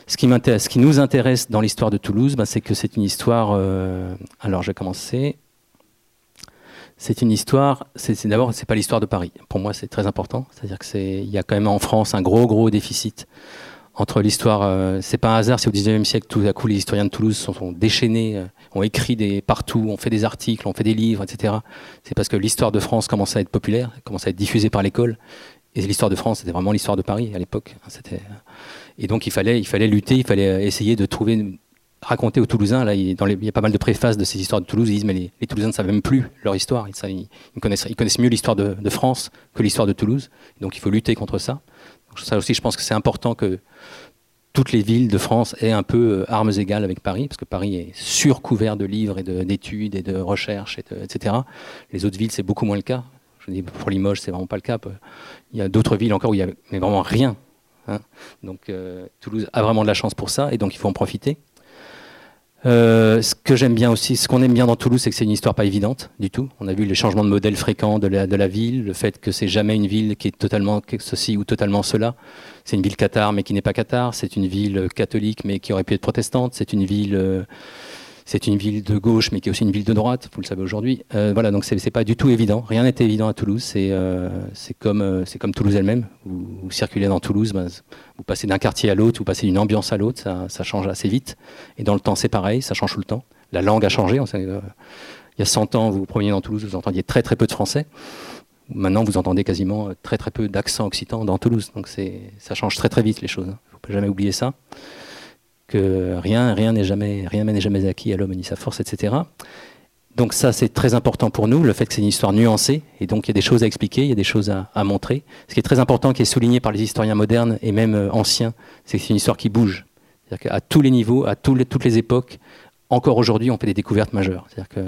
Ce qui, nous intéresse dans l'histoire de Toulouse, ben, c'est que c'est une histoire. Euh, alors, je vais commencer. C'est une histoire. C'est d'abord, c'est pas l'histoire de Paris. Pour moi, c'est très important. C'est-à-dire que c'est, il y a quand même en France un gros, gros déficit entre l'histoire. Euh, c'est pas un hasard si au 19e siècle, tout à coup, les historiens de Toulouse sont, déchaînés, euh, ont écrit des partout, ont fait des articles, ont fait des livres, etc. C'est parce que l'histoire de France commence à être populaire, commence à être diffusée par l'école. Et l'histoire de France, c'était vraiment l'histoire de Paris à l'époque. C'était et donc il fallait, il fallait lutter, il fallait essayer de trouver, raconter aux Toulousains. Là, il, y a pas mal de préfaces de ces histoires de Toulouse. Ils disent mais les, Toulousains ne savent même plus leur histoire. Ils, ils connaissent, mieux l'histoire de, France que l'histoire de Toulouse. Donc il faut lutter contre ça. Ça aussi, je pense que c'est important que toutes les villes de France aient un peu euh, armes égales avec Paris, parce que Paris est surcouvert de livres et d'études et de recherches, etc. Les autres villes, c'est beaucoup moins le cas. Je dis pour Limoges, c'est vraiment pas le cas. Il y a d'autres villes encore où il n'y a vraiment rien Hein. Donc euh, Toulouse a vraiment de la chance pour ça, et donc il faut en profiter. Euh, ce que j'aime bien aussi, ce qu'on aime bien dans Toulouse, c'est que c'est une histoire pas évidente du tout. On a vu les changements de modèle fréquents de la, ville, le fait que c'est jamais une ville qui est totalement ceci ou totalement cela. C'est une ville cathare mais qui n'est pas cathare. C'est une ville catholique mais qui aurait pu être protestante. C'est une ville euh, c'est une ville de gauche, mais qui est aussi une ville de droite, vous le savez aujourd'hui. Euh, voilà, donc c'est pas du tout évident. Rien n'est évident à Toulouse. C'est euh, comme, euh, c'est comme Toulouse elle-même. Vous, circulez dans Toulouse, ben, vous passez d'un quartier à l'autre, vous passez d'une ambiance à l'autre, ça, ça, change assez vite. Et dans le temps, c'est pareil, ça change tout le temps. La langue a changé. On sait, il y a 100 ans, vous vous promeniez dans Toulouse, vous entendiez très très peu de français. Maintenant, vous entendez quasiment très très peu d'accent occitan dans Toulouse. Donc ça change très très vite les choses. Il ne faut jamais oublier ça que rien rien n'est jamais rien n'est jamais acquis à l'homme ni sa force, etc. Donc ça, c'est très important pour nous, le fait que c'est une histoire nuancée, et donc il y a des choses à expliquer, il y a des choses à, montrer. Ce qui est très important, qui est souligné par les historiens modernes et même euh, anciens, c'est que c'est une histoire qui bouge. C'est-à-dire qu'à tous les niveaux, à toutes les époques, encore aujourd'hui, on fait des découvertes majeures. C'est-à-dire que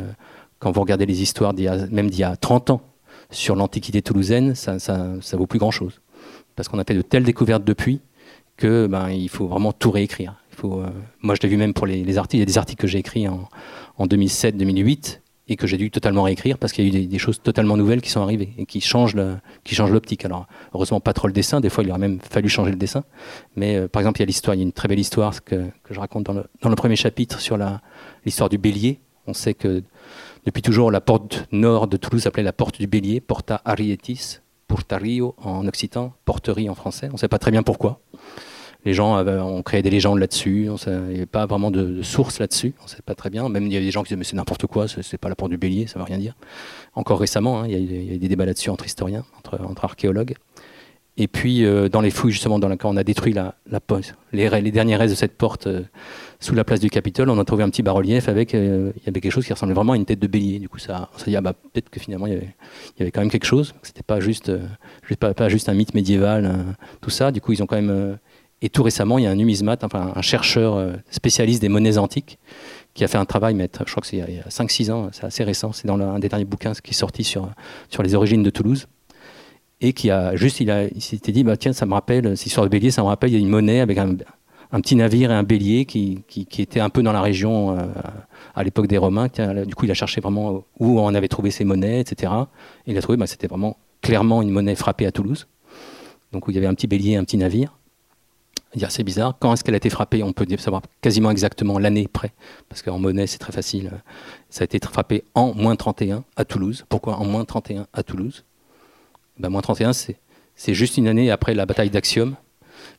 quand vous regardez les histoires même d'il y a 30 ans sur l'Antiquité toulousaine, ça, ça, ça vaut plus grand-chose. Parce qu'on a fait de telles découvertes depuis que ben, faut vraiment tout réécrire. Euh, moi, je l'ai vu même pour les, articles. Il y a des articles que j'ai écrits en, 2007-2008 et que j'ai dû totalement réécrire parce qu'il y a eu des, choses totalement nouvelles qui sont arrivées et qui changent l'optique. Alors, heureusement, pas trop le dessin. Des fois, il aurait même fallu changer le dessin. Mais euh, par exemple, il y a l'histoire, une très belle histoire que, je raconte dans le, premier chapitre sur l'histoire du bélier. On sait que depuis toujours, la porte nord de Toulouse s'appelait la porte du bélier, Porta Arietis, Porta Rio en occitan, porterie en français. On ne sait pas très bien pourquoi les gens ont créé des légendes là-dessus. Il n'y avait pas vraiment de, source là-dessus. On ne sait pas très bien. Même il y a des gens qui disaient mais c'est n'importe quoi, c'est pas la porte du bélier, ça ne veut rien dire. Encore récemment, hein, il, y a, eu des débats là-dessus entre historiens, entre, archéologues. Et puis euh, dans les fouilles justement, dans quand on a détruit la, la les, derniers restes de cette porte euh, sous la place du Capitole, on a trouvé un petit bas-relief avec euh, y avait quelque chose qui ressemblait vraiment à une tête de bélier. Du coup, ça, on s'est dit ah, bah, peut-être que finalement il y, avait, quand même quelque chose. C'était pas juste, pas, juste un mythe médiéval, tout ça. Du coup, ils ont quand même Et tout récemment, il y a un numismate, enfin un chercheur spécialiste des monnaies antiques, qui a fait un travail, mais je crois que c'est il y a 5-6 ans, c'est assez récent, c'est dans un des derniers bouquins qui est sorti sur, sur les origines de Toulouse, et qui a juste, il, s'était dit, bah, tiens, ça me rappelle, cette histoire de bélier, ça me rappelle, il y a une monnaie avec un, petit navire et un bélier qui, qui, était un peu dans la région à l'époque des Romains. Du coup, il a cherché vraiment où on avait trouvé ces monnaies, etc. Et il a trouvé, bah, c'était vraiment clairement une monnaie frappée à Toulouse. Donc, où il y avait un petit bélier et un petit navire. C'est bizarre. Quand est-ce qu'elle a été frappée On peut savoir quasiment exactement l'année près, parce qu'en monnaie, c'est très facile. Ça a été frappé en moins 31 à Toulouse. Pourquoi en moins 31 à Toulouse ben, Moins 31, c'est juste une année après la bataille d'Axiom.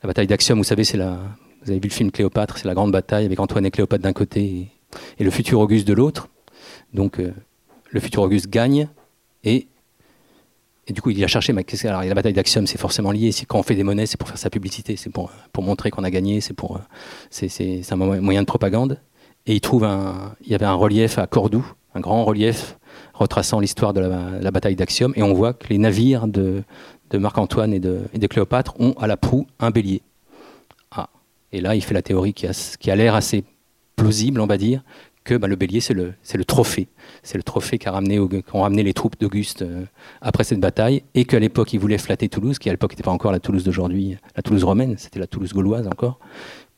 La bataille d'Axiom, vous savez, c'est la. Vous avez vu le film Cléopâtre, c'est la grande bataille avec Antoine et Cléopâtre d'un côté et, le futur Auguste de l'autre. Donc, euh, le futur Auguste gagne et et du coup, il a cherché, mais la bataille d'Axiom, c'est forcément lié. Quand on fait des monnaies, c'est pour faire sa publicité, c'est pour, montrer qu'on a gagné, c'est un moyen de propagande. Et il trouve il y avait un relief à Cordoue, un grand relief retraçant l'histoire de la, bataille d'Axiom, et on voit que les navires de, de Marc-Antoine et de, et de, Cléopâtre ont à la proue un bélier. Ah. Et là, il fait la théorie qui a, qui a l'air assez plausible, on va dire, que bah, le bélier, c'est le, trophée. C'est le trophée qu'ont ramené, les troupes d'Auguste euh, après cette bataille, et qu'à l'époque, il voulait flatter Toulouse, qui à l'époque n'était pas encore la Toulouse d'aujourd'hui, la Toulouse romaine, c'était la Toulouse gauloise encore.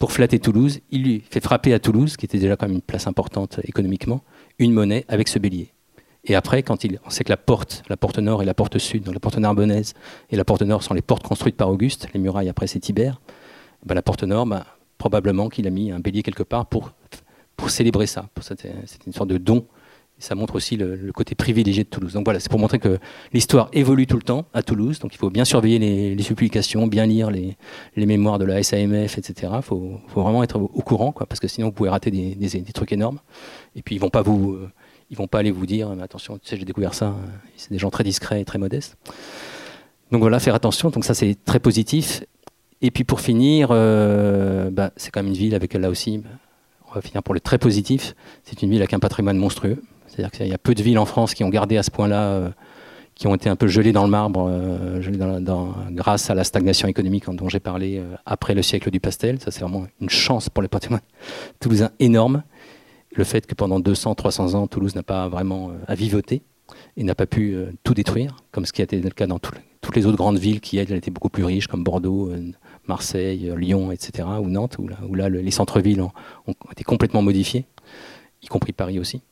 Pour flatter Toulouse, il lui fait frapper à Toulouse, qui était déjà quand même une place importante économiquement, une monnaie avec ce bélier. Et après, quand on sait que la porte, la porte nord et la porte sud, donc la porte narbonnaise et la porte nord sont les portes construites par Auguste, les murailles après c'est Tibère, bah, la porte nord, bah, probablement qu'il a mis un bélier quelque part pour pour célébrer ça. C'est une sorte de don. Ça montre aussi le, côté privilégié de Toulouse. Donc voilà, c'est pour montrer que l'histoire évolue tout le temps à Toulouse. Donc il faut bien surveiller les, les publications, bien lire les, mémoires de la SAMF, etc. Il faut, vraiment être au, courant, parce que sinon vous pouvez rater des, trucs énormes. Et puis ils vont pas ils vont pas aller vous dire, attention, tu sais, j'ai découvert ça. C'est des gens très discrets et très modestes. Donc voilà, faire attention. Donc ça c'est très positif. Et puis pour finir, euh, bah, c'est quand même une ville avec là aussi on finir pour le très positif, c'est une ville avec un patrimoine monstrueux. C'est-à-dire qu'il y a peu de villes en France qui ont gardé à ce point-là, euh, qui ont été un peu gelées dans le marbre euh, grâce à la stagnation économique dont j'ai parlé euh, après le siècle du pastel. Ça, c'est vraiment une chance pour le patrimoine toulousain énorme. Le fait que pendant 200, 300 ans, Toulouse n'a pas vraiment à vivoter et n'a pas pu tout détruire, comme ce qui a été le cas dans toutes les autres grandes villes qui, elles, étaient beaucoup plus riches, comme Bordeaux, Marseille, Lyon, etc., ou Nantes, où là, les centres-villes ont, été complètement modifiés, y compris Paris aussi.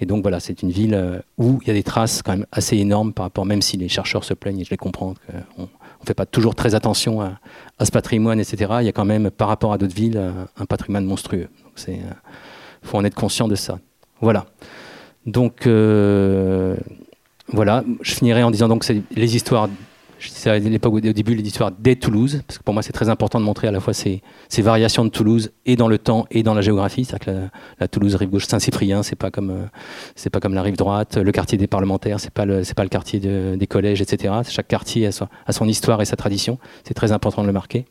Et donc voilà, c'est une ville euh, où il y a des traces quand même assez énormes par rapport, même si les chercheurs se plaignent, et je les comprends, qu'on ne fait pas toujours très attention à, ce patrimoine, etc. Il y a quand même, par rapport à d'autres villes, un patrimoine monstrueux. Il euh, faut en être conscient de ça. Voilà. Donc, euh, voilà, je finirai en disant donc c'est les histoires je à l'époque au début l'histoire des Toulouse, parce que pour moi c'est très important de montrer à la fois ces, variations de Toulouse et dans le temps et dans la géographie. C'est-à-dire que la, Toulouse rive gauche Saint-Cyprien, c'est pas comme euh, c'est pas comme la rive droite. Le quartier des parlementaires, c'est pas le c'est pas le quartier des collèges, etc. Chaque quartier a son, histoire et sa tradition. C'est très important de le marquer.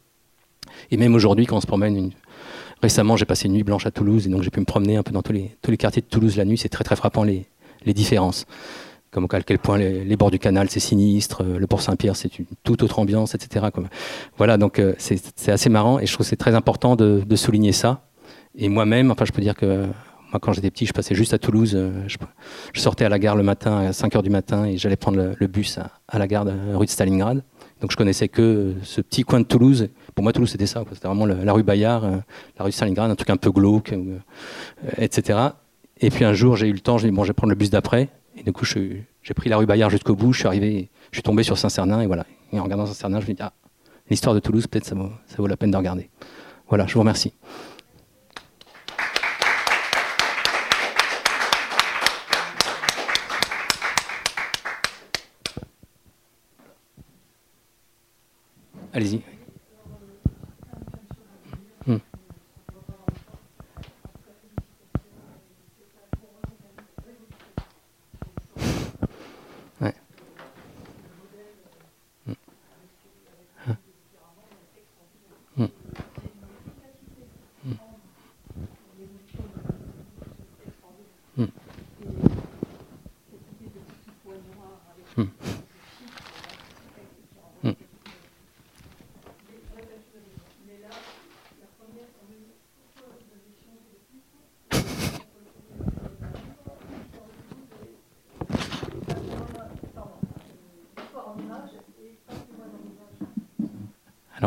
Et même aujourd'hui, quand on se promène Récemment, j'ai passé une nuit blanche à Toulouse et donc j'ai pu me promener un peu dans tous les, tous les quartiers de Toulouse la nuit. C'est très très frappant les, les différences comme à quel point les, bords du canal c'est sinistre, euh, le port Saint-Pierre c'est une toute autre ambiance, etc. Voilà, donc euh, c'est assez marrant et je trouve c'est très important de, souligner ça. Et moi-même, enfin je peux dire que moi quand j'étais petit, je passais juste à Toulouse, euh, je, sortais à la gare le matin à 5h du matin et j'allais prendre le, bus à, la gare de rue de Stalingrad. Donc je connaissais que ce petit coin de Toulouse. Pour moi, Toulouse, c'était ça. C'était vraiment la, rue Bayard, la rue Stalingrad, un truc un peu glauque, etc. Et puis un jour, j'ai eu le temps, j'ai dit, bon, je vais prendre le bus d'après. Et du coup, j'ai pris la rue Bayard jusqu'au bout, je suis arrivé, je suis tombé sur Saint-Cernin, et voilà. Et en regardant Saint-Cernin, je me dis, ah, l'histoire de Toulouse, peut-être ça ça vaut la peine de regarder. Voilà, je vous remercie. Allez-y.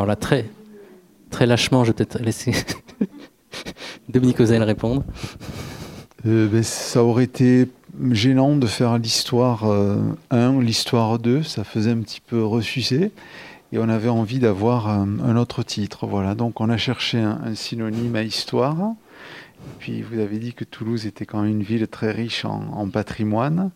Alors là, très, très lâchement, je vais peut-être laisser Dominique Ozel répondre. Euh, ben, ça aurait été gênant de faire l'histoire 1, l'histoire 2, ça faisait un petit peu ressucé. Et on avait envie d'avoir un, autre titre. Voilà. Donc on a cherché un synonyme à histoire. Puis vous avez dit que Toulouse était quand même une ville très riche en, patrimoine.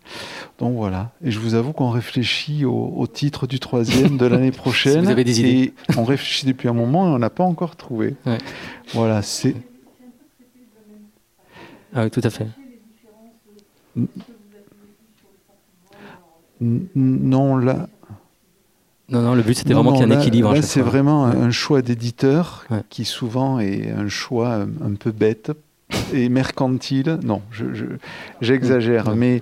Donc voilà. Et je vous avoue qu'on réfléchit au, titre du troisième de l'année prochaine. vous avez des idées. Et on réfléchit depuis un moment et on n'a pas encore trouvé. Voilà, c'est. Ah oui, tout à fait. Non, là. Non, non, le but c'était vraiment qu'il y ait un équilibre. Là, c'est vraiment un choix d'éditeur qui souvent est un choix un peu bête et mercantile. Non, j'exagère, je, mais,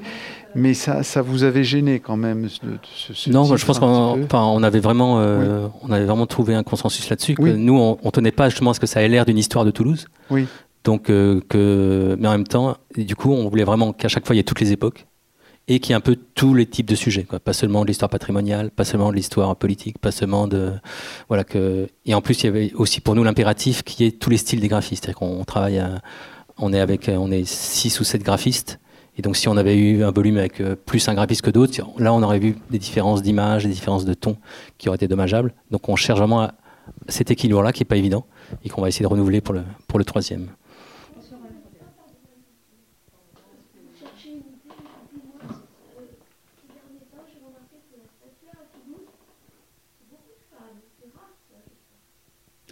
mais ça, ça vous avait gêné quand même. Ce, non, je pense qu'on on avait, vraiment, euh, on avait vraiment trouvé un consensus là-dessus. Nous, on, ne tenait pas justement à ce que ça ait l'air d'une histoire de Toulouse. Oui. Donc, euh, que, mais en même temps, du coup, on voulait vraiment qu'à chaque fois il y ait toutes les époques et qu'il y ait un peu tous les types de sujets, quoi. pas seulement de l'histoire patrimoniale, pas seulement de l'histoire politique, pas seulement de voilà que et en plus il y avait aussi pour nous l'impératif qui est tous les styles des graphistes, c'est-à-dire qu'on travaille à, on est avec on est six ou sept graphistes. Et donc, si on avait eu un volume avec euh, plus un graphiste que d'autres, là, on aurait vu des différences d'image, des différences de ton qui auraient été dommageables. Donc, on cherche vraiment cet équilibre-là qui n'est pas évident et qu'on va essayer de renouveler pour le, pour le troisième.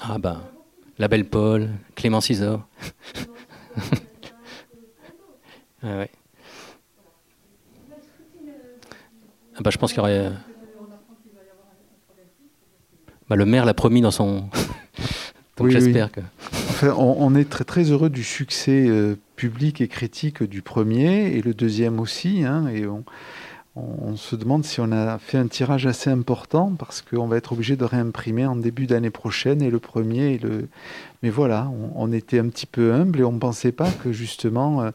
Ah ben, la belle Paul, Clément Cisor. Ah bah, je pense qu'il y aurait. Euh, bah, le maire l'a promis dans son. Donc j'espère que. on, est très très heureux du succès euh, public et critique du premier et le deuxième aussi. Hein, et on, on, se demande si on a fait un tirage assez important parce qu'on va être obligé de réimprimer en début d'année prochaine et le premier et le. Mais voilà, on, était un petit peu humble et on ne pensait pas que justement euh,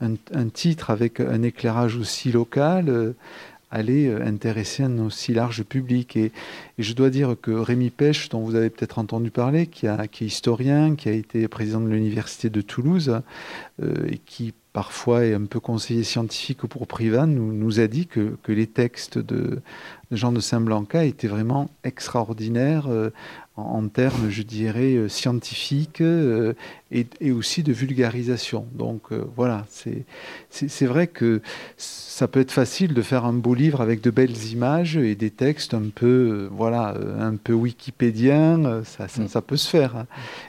un, titre avec un éclairage aussi local euh, allait euh, intéresser un aussi large public. Et, je dois dire que Rémi Pêche, dont vous avez peut-être entendu parler, qui, est historien, qui a été président de l'Université de Toulouse, et qui parfois est un peu conseiller scientifique pour Privan, nous, a dit que, que les textes de, Jean de Saint-Blanca étaient vraiment extraordinaires euh, en, termes, je dirais, euh, scientifiques euh, et, aussi de vulgarisation. Donc voilà, c'est vrai que ça peut être facile de faire un beau livre avec de belles images et des textes un peu, voilà, un peu wikipédiens, ça, ça, mm. ça peut se faire. Hein.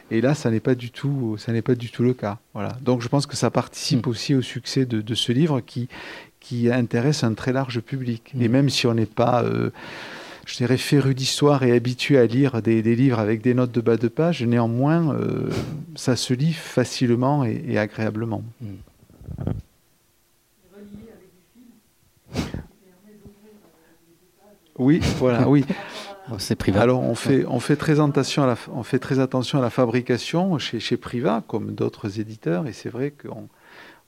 Et là, ça n'est pas du tout, ça n'est pas du tout le cas. Voilà. Donc je pense que ça participe mm. aussi au succès de, de ce livre qui, qui intéresse un très large public. Et mm. même si on n'est pas, euh, je dirais, féru d'histoire et habitué à lire des, livres avec des notes de bas de page, néanmoins, euh, ça se lit facilement et, agréablement. Mm. Oui, voilà, oui. C'est privé. Alors on fait, on, fait très attention à la, on fait très attention à la fabrication chez, chez Priva, comme d'autres éditeurs, et c'est vrai qu'on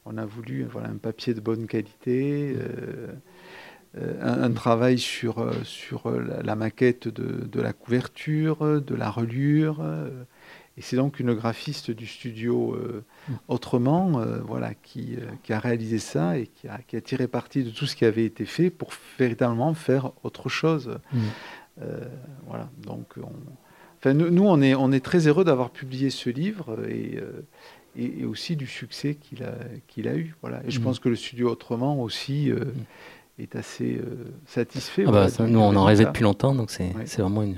on a voulu voilà, un papier de bonne qualité, euh, euh, un, travail sur, euh, sur la, maquette de, la couverture, de la reliure. et c'est donc une graphiste du studio Autrement voilà, qui, qui, a réalisé ça et qui a, qui a, tiré parti de tout ce qui avait été fait pour véritablement faire autre chose. Mm. voilà, donc enfin, nous, on, est, on est très heureux d'avoir publié ce livre et et, aussi du succès qu'il a, qu'il a eu. Voilà. Et je mm. pense que le studio Autrement aussi euh, mm. Est assez euh, satisfait. Ah bah, nous, on en rêvait depuis longtemps, donc c'est, vraiment une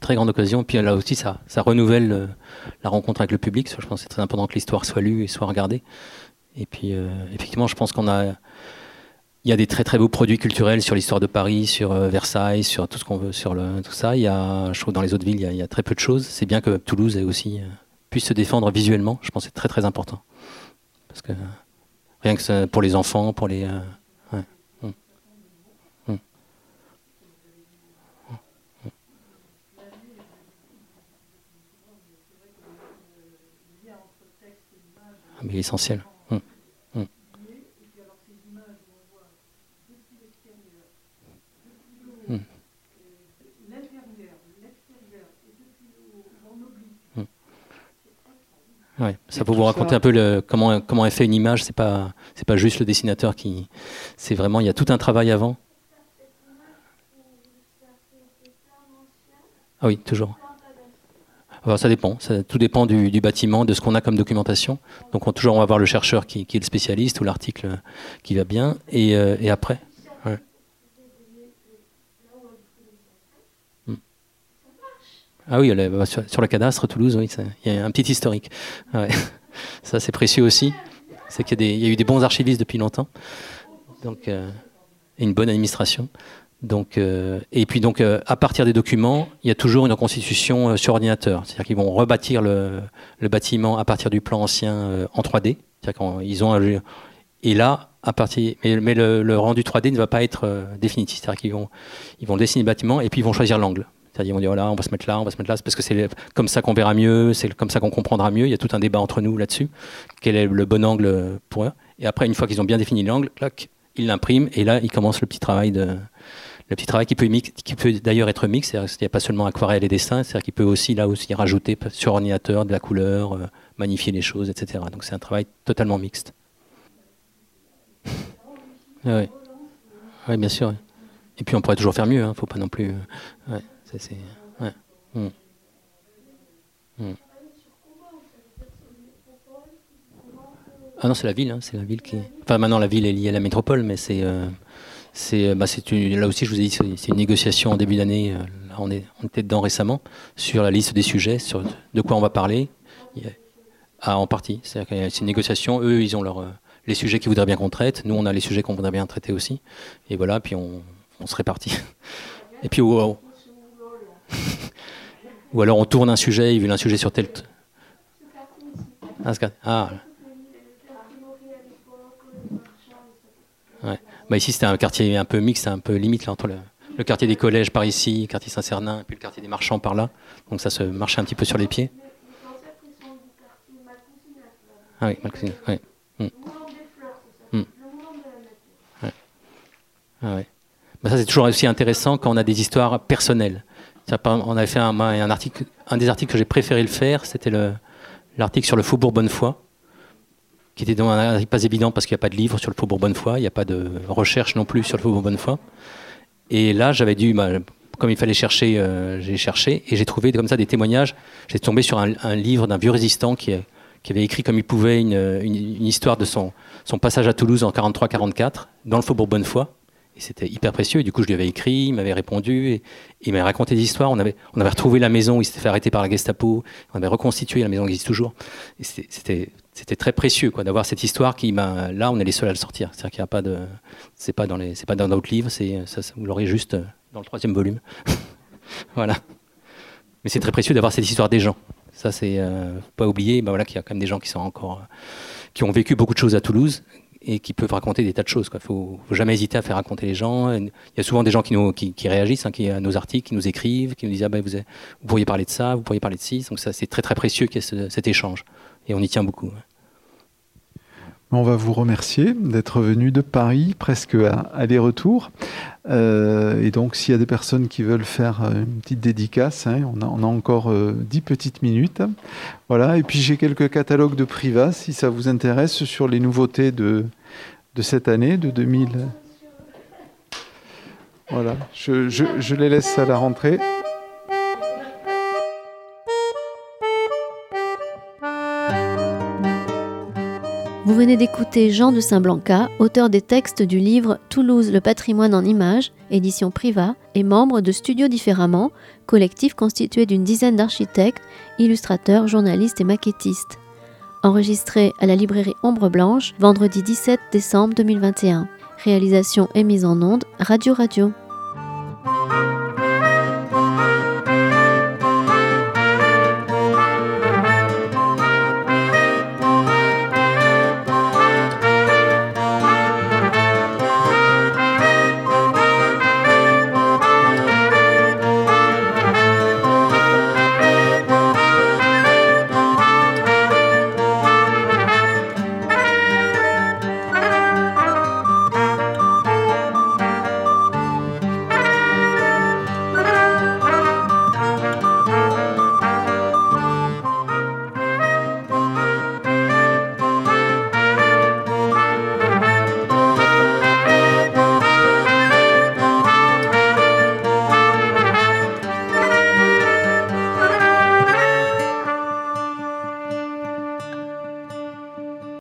très grande occasion. Puis là aussi, ça, ça renouvelle euh, la rencontre avec le public. Je pense que c'est très important que l'histoire soit lue et soit regardée. Et puis, effectivement, je pense qu'on a. Il y a des très très beaux produits culturels sur l'histoire de Paris, sur Versailles, sur tout ce qu'on veut, sur le, tout ça. Il y a, je trouve, dans les autres villes, il y a, il y a très peu de choses. C'est bien que Toulouse ait aussi puisse se défendre visuellement. Je pense que c'est très très important. Parce que rien que pour les enfants, pour les. Euh, mais essentiel. Hum, hum. Hum. Ça peut vous raconter un peu le, comment, comment est fait une image. C'est pas c'est pas juste le dessinateur qui. C'est vraiment il y a tout un travail avant. Ah oui, toujours. Ça dépend, tout dépend du, bâtiment, de ce qu'on a comme documentation. Donc on, toujours on va voir le chercheur qui, est le spécialiste ou l'article qui va bien. Et, euh, après. Hmm. Ah oui, bah, sur, le cadastre Toulouse, oui, il y a un petit historique. Ça c'est précieux aussi. C'est qu'il y, y, a eu des bons archivistes depuis longtemps. Donc, euh, et une bonne administration. Donc, euh, et puis donc, euh, à partir des documents, il y a toujours une reconstitution euh, sur ordinateur. C'est-à-dire qu'ils vont rebâtir le, bâtiment à partir du plan ancien en 3D. C'est-à-dire qu'ils ont et là, à partir, mais, le, le, rendu 3D ne va pas être définitif. C'est-à-dire qu'ils vont, ils vont dessiner le bâtiment et puis ils vont choisir l'angle. C'est-à-dire ils vont dire voilà, on va se mettre là, on va se mettre là, parce que c'est comme ça qu'on verra mieux, c'est comme ça qu'on comprendra mieux. Il y a tout un débat entre nous là-dessus. Quel est le bon angle pour eux? Et après, une fois qu'ils ont bien défini l'angle, ils l'impriment et là, ils commencent le petit travail de le petit travail qui peut, qui peut d'ailleurs être mix, c'est-à-dire qu'il n'y a pas seulement aquarelle et dessin, c'est-à-dire qu'il peut aussi là aussi rajouter sur ordinateur de la couleur, euh, magnifier les choses, etc. Donc c'est un travail totalement mixte. oui. oui, bien sûr. Et puis on pourrait toujours faire mieux, il hein, ne faut pas non plus. Euh. Mmh. Mmh. Ah non, c'est la ville, hein, c'est la ville qui. Enfin, maintenant la ville est liée à la métropole, mais c'est. Euh, c'est bah, une, là aussi, je vous ai dit, c'est une négociation en début d'année. Euh, on, est, on était dedans récemment sur la liste des sujets, sur de quoi on va parler. Ah, en partie. C'est une négociation. Eux, ils ont leur, euh, les sujets qu'ils voudraient bien qu'on traite. Nous, on a les sujets qu'on voudrait bien traiter aussi. Et voilà, puis on, on se répartit. Et puis, ou, ou alors on tourne un sujet, ils veulent un sujet sur tel. Ah, ah. Ouais. Bah ici, c'était un quartier un peu mixte, un peu limite là, entre le, le quartier des collèges par ici, le quartier Saint-Cernin, et puis le quartier des marchands par là. Donc ça se marchait un petit peu sur les pieds. Ah oui, Malcousine, oui. Mmh. Mmh. Ouais. Ah ouais. Bah ça, c'est toujours aussi intéressant quand on a des histoires personnelles. On avait fait un, un, article, un des articles que j'ai préféré le faire, c'était l'article sur le faubourg Bonnefoy qui était pas évident parce qu'il n'y a pas de livre sur le Faubourg Bonnefoy, il n'y a pas de recherche non plus sur le Faubourg Bonnefoy. Et là, j'avais dû, bah, comme il fallait chercher, euh, j'ai cherché et j'ai trouvé comme ça des témoignages. J'ai tombé sur un, livre d'un vieux résistant qui, qui, avait écrit comme il pouvait une, une histoire de son, passage à Toulouse en 43-44 dans le Faubourg Bonnefoy. Et c'était hyper précieux. Et du coup, je lui avais écrit, il m'avait répondu, et, il m'avait raconté des histoires. On avait, on avait retrouvé la maison où il s'était fait arrêter par la Gestapo. On avait reconstitué la maison qui existe toujours. Et c'était c'était très précieux quoi d'avoir cette histoire qui ben, là on est les seuls à le sortir. C'est à dire qu'il n'y a pas de c'est pas dans les c'est pas dans d'autres livres c'est ça, vous l'aurez juste dans le troisième volume. Voilà. Mais c'est très précieux d'avoir cette histoire des gens. Ça c'est euh, pas oublier ben voilà qu'il y a quand même des gens qui sont encore euh, qui ont vécu beaucoup de choses à Toulouse et qui peuvent raconter des tas de choses il faut, faut jamais hésiter à faire raconter les gens. Il y a souvent des gens qui nous qui, qui réagissent hein, qui à nos articles qui nous écrivent qui nous disent ah ben vous, vous pourriez parler de ça vous pourriez parler de ci. Donc ça c'est très très précieux qu'il y ait ce, cet échange et on y tient beaucoup. On va vous remercier d'être venu de Paris, presque à aller-retour. Euh, et donc, s'il y a des personnes qui veulent faire euh, une petite dédicace, hein, on, a, encore euh, 10 petites minutes. Voilà. Et puis, j'ai quelques catalogues de Priva, si ça vous intéresse, sur les nouveautés de, cette année, de 2000. Voilà. Je les laisse à la rentrée. Vous venez d'écouter Jean de Saint-Blanca, auteur des textes du livre Toulouse, le patrimoine en images, édition Priva, et membre de Studio Différemment, collectif constitué d'une dizaine d'architectes, illustrateurs, journalistes et maquettistes. Enregistré à la librairie Ombre Blanche, vendredi 17 décembre 2021. Réalisation et mise en onde, Radio Radio.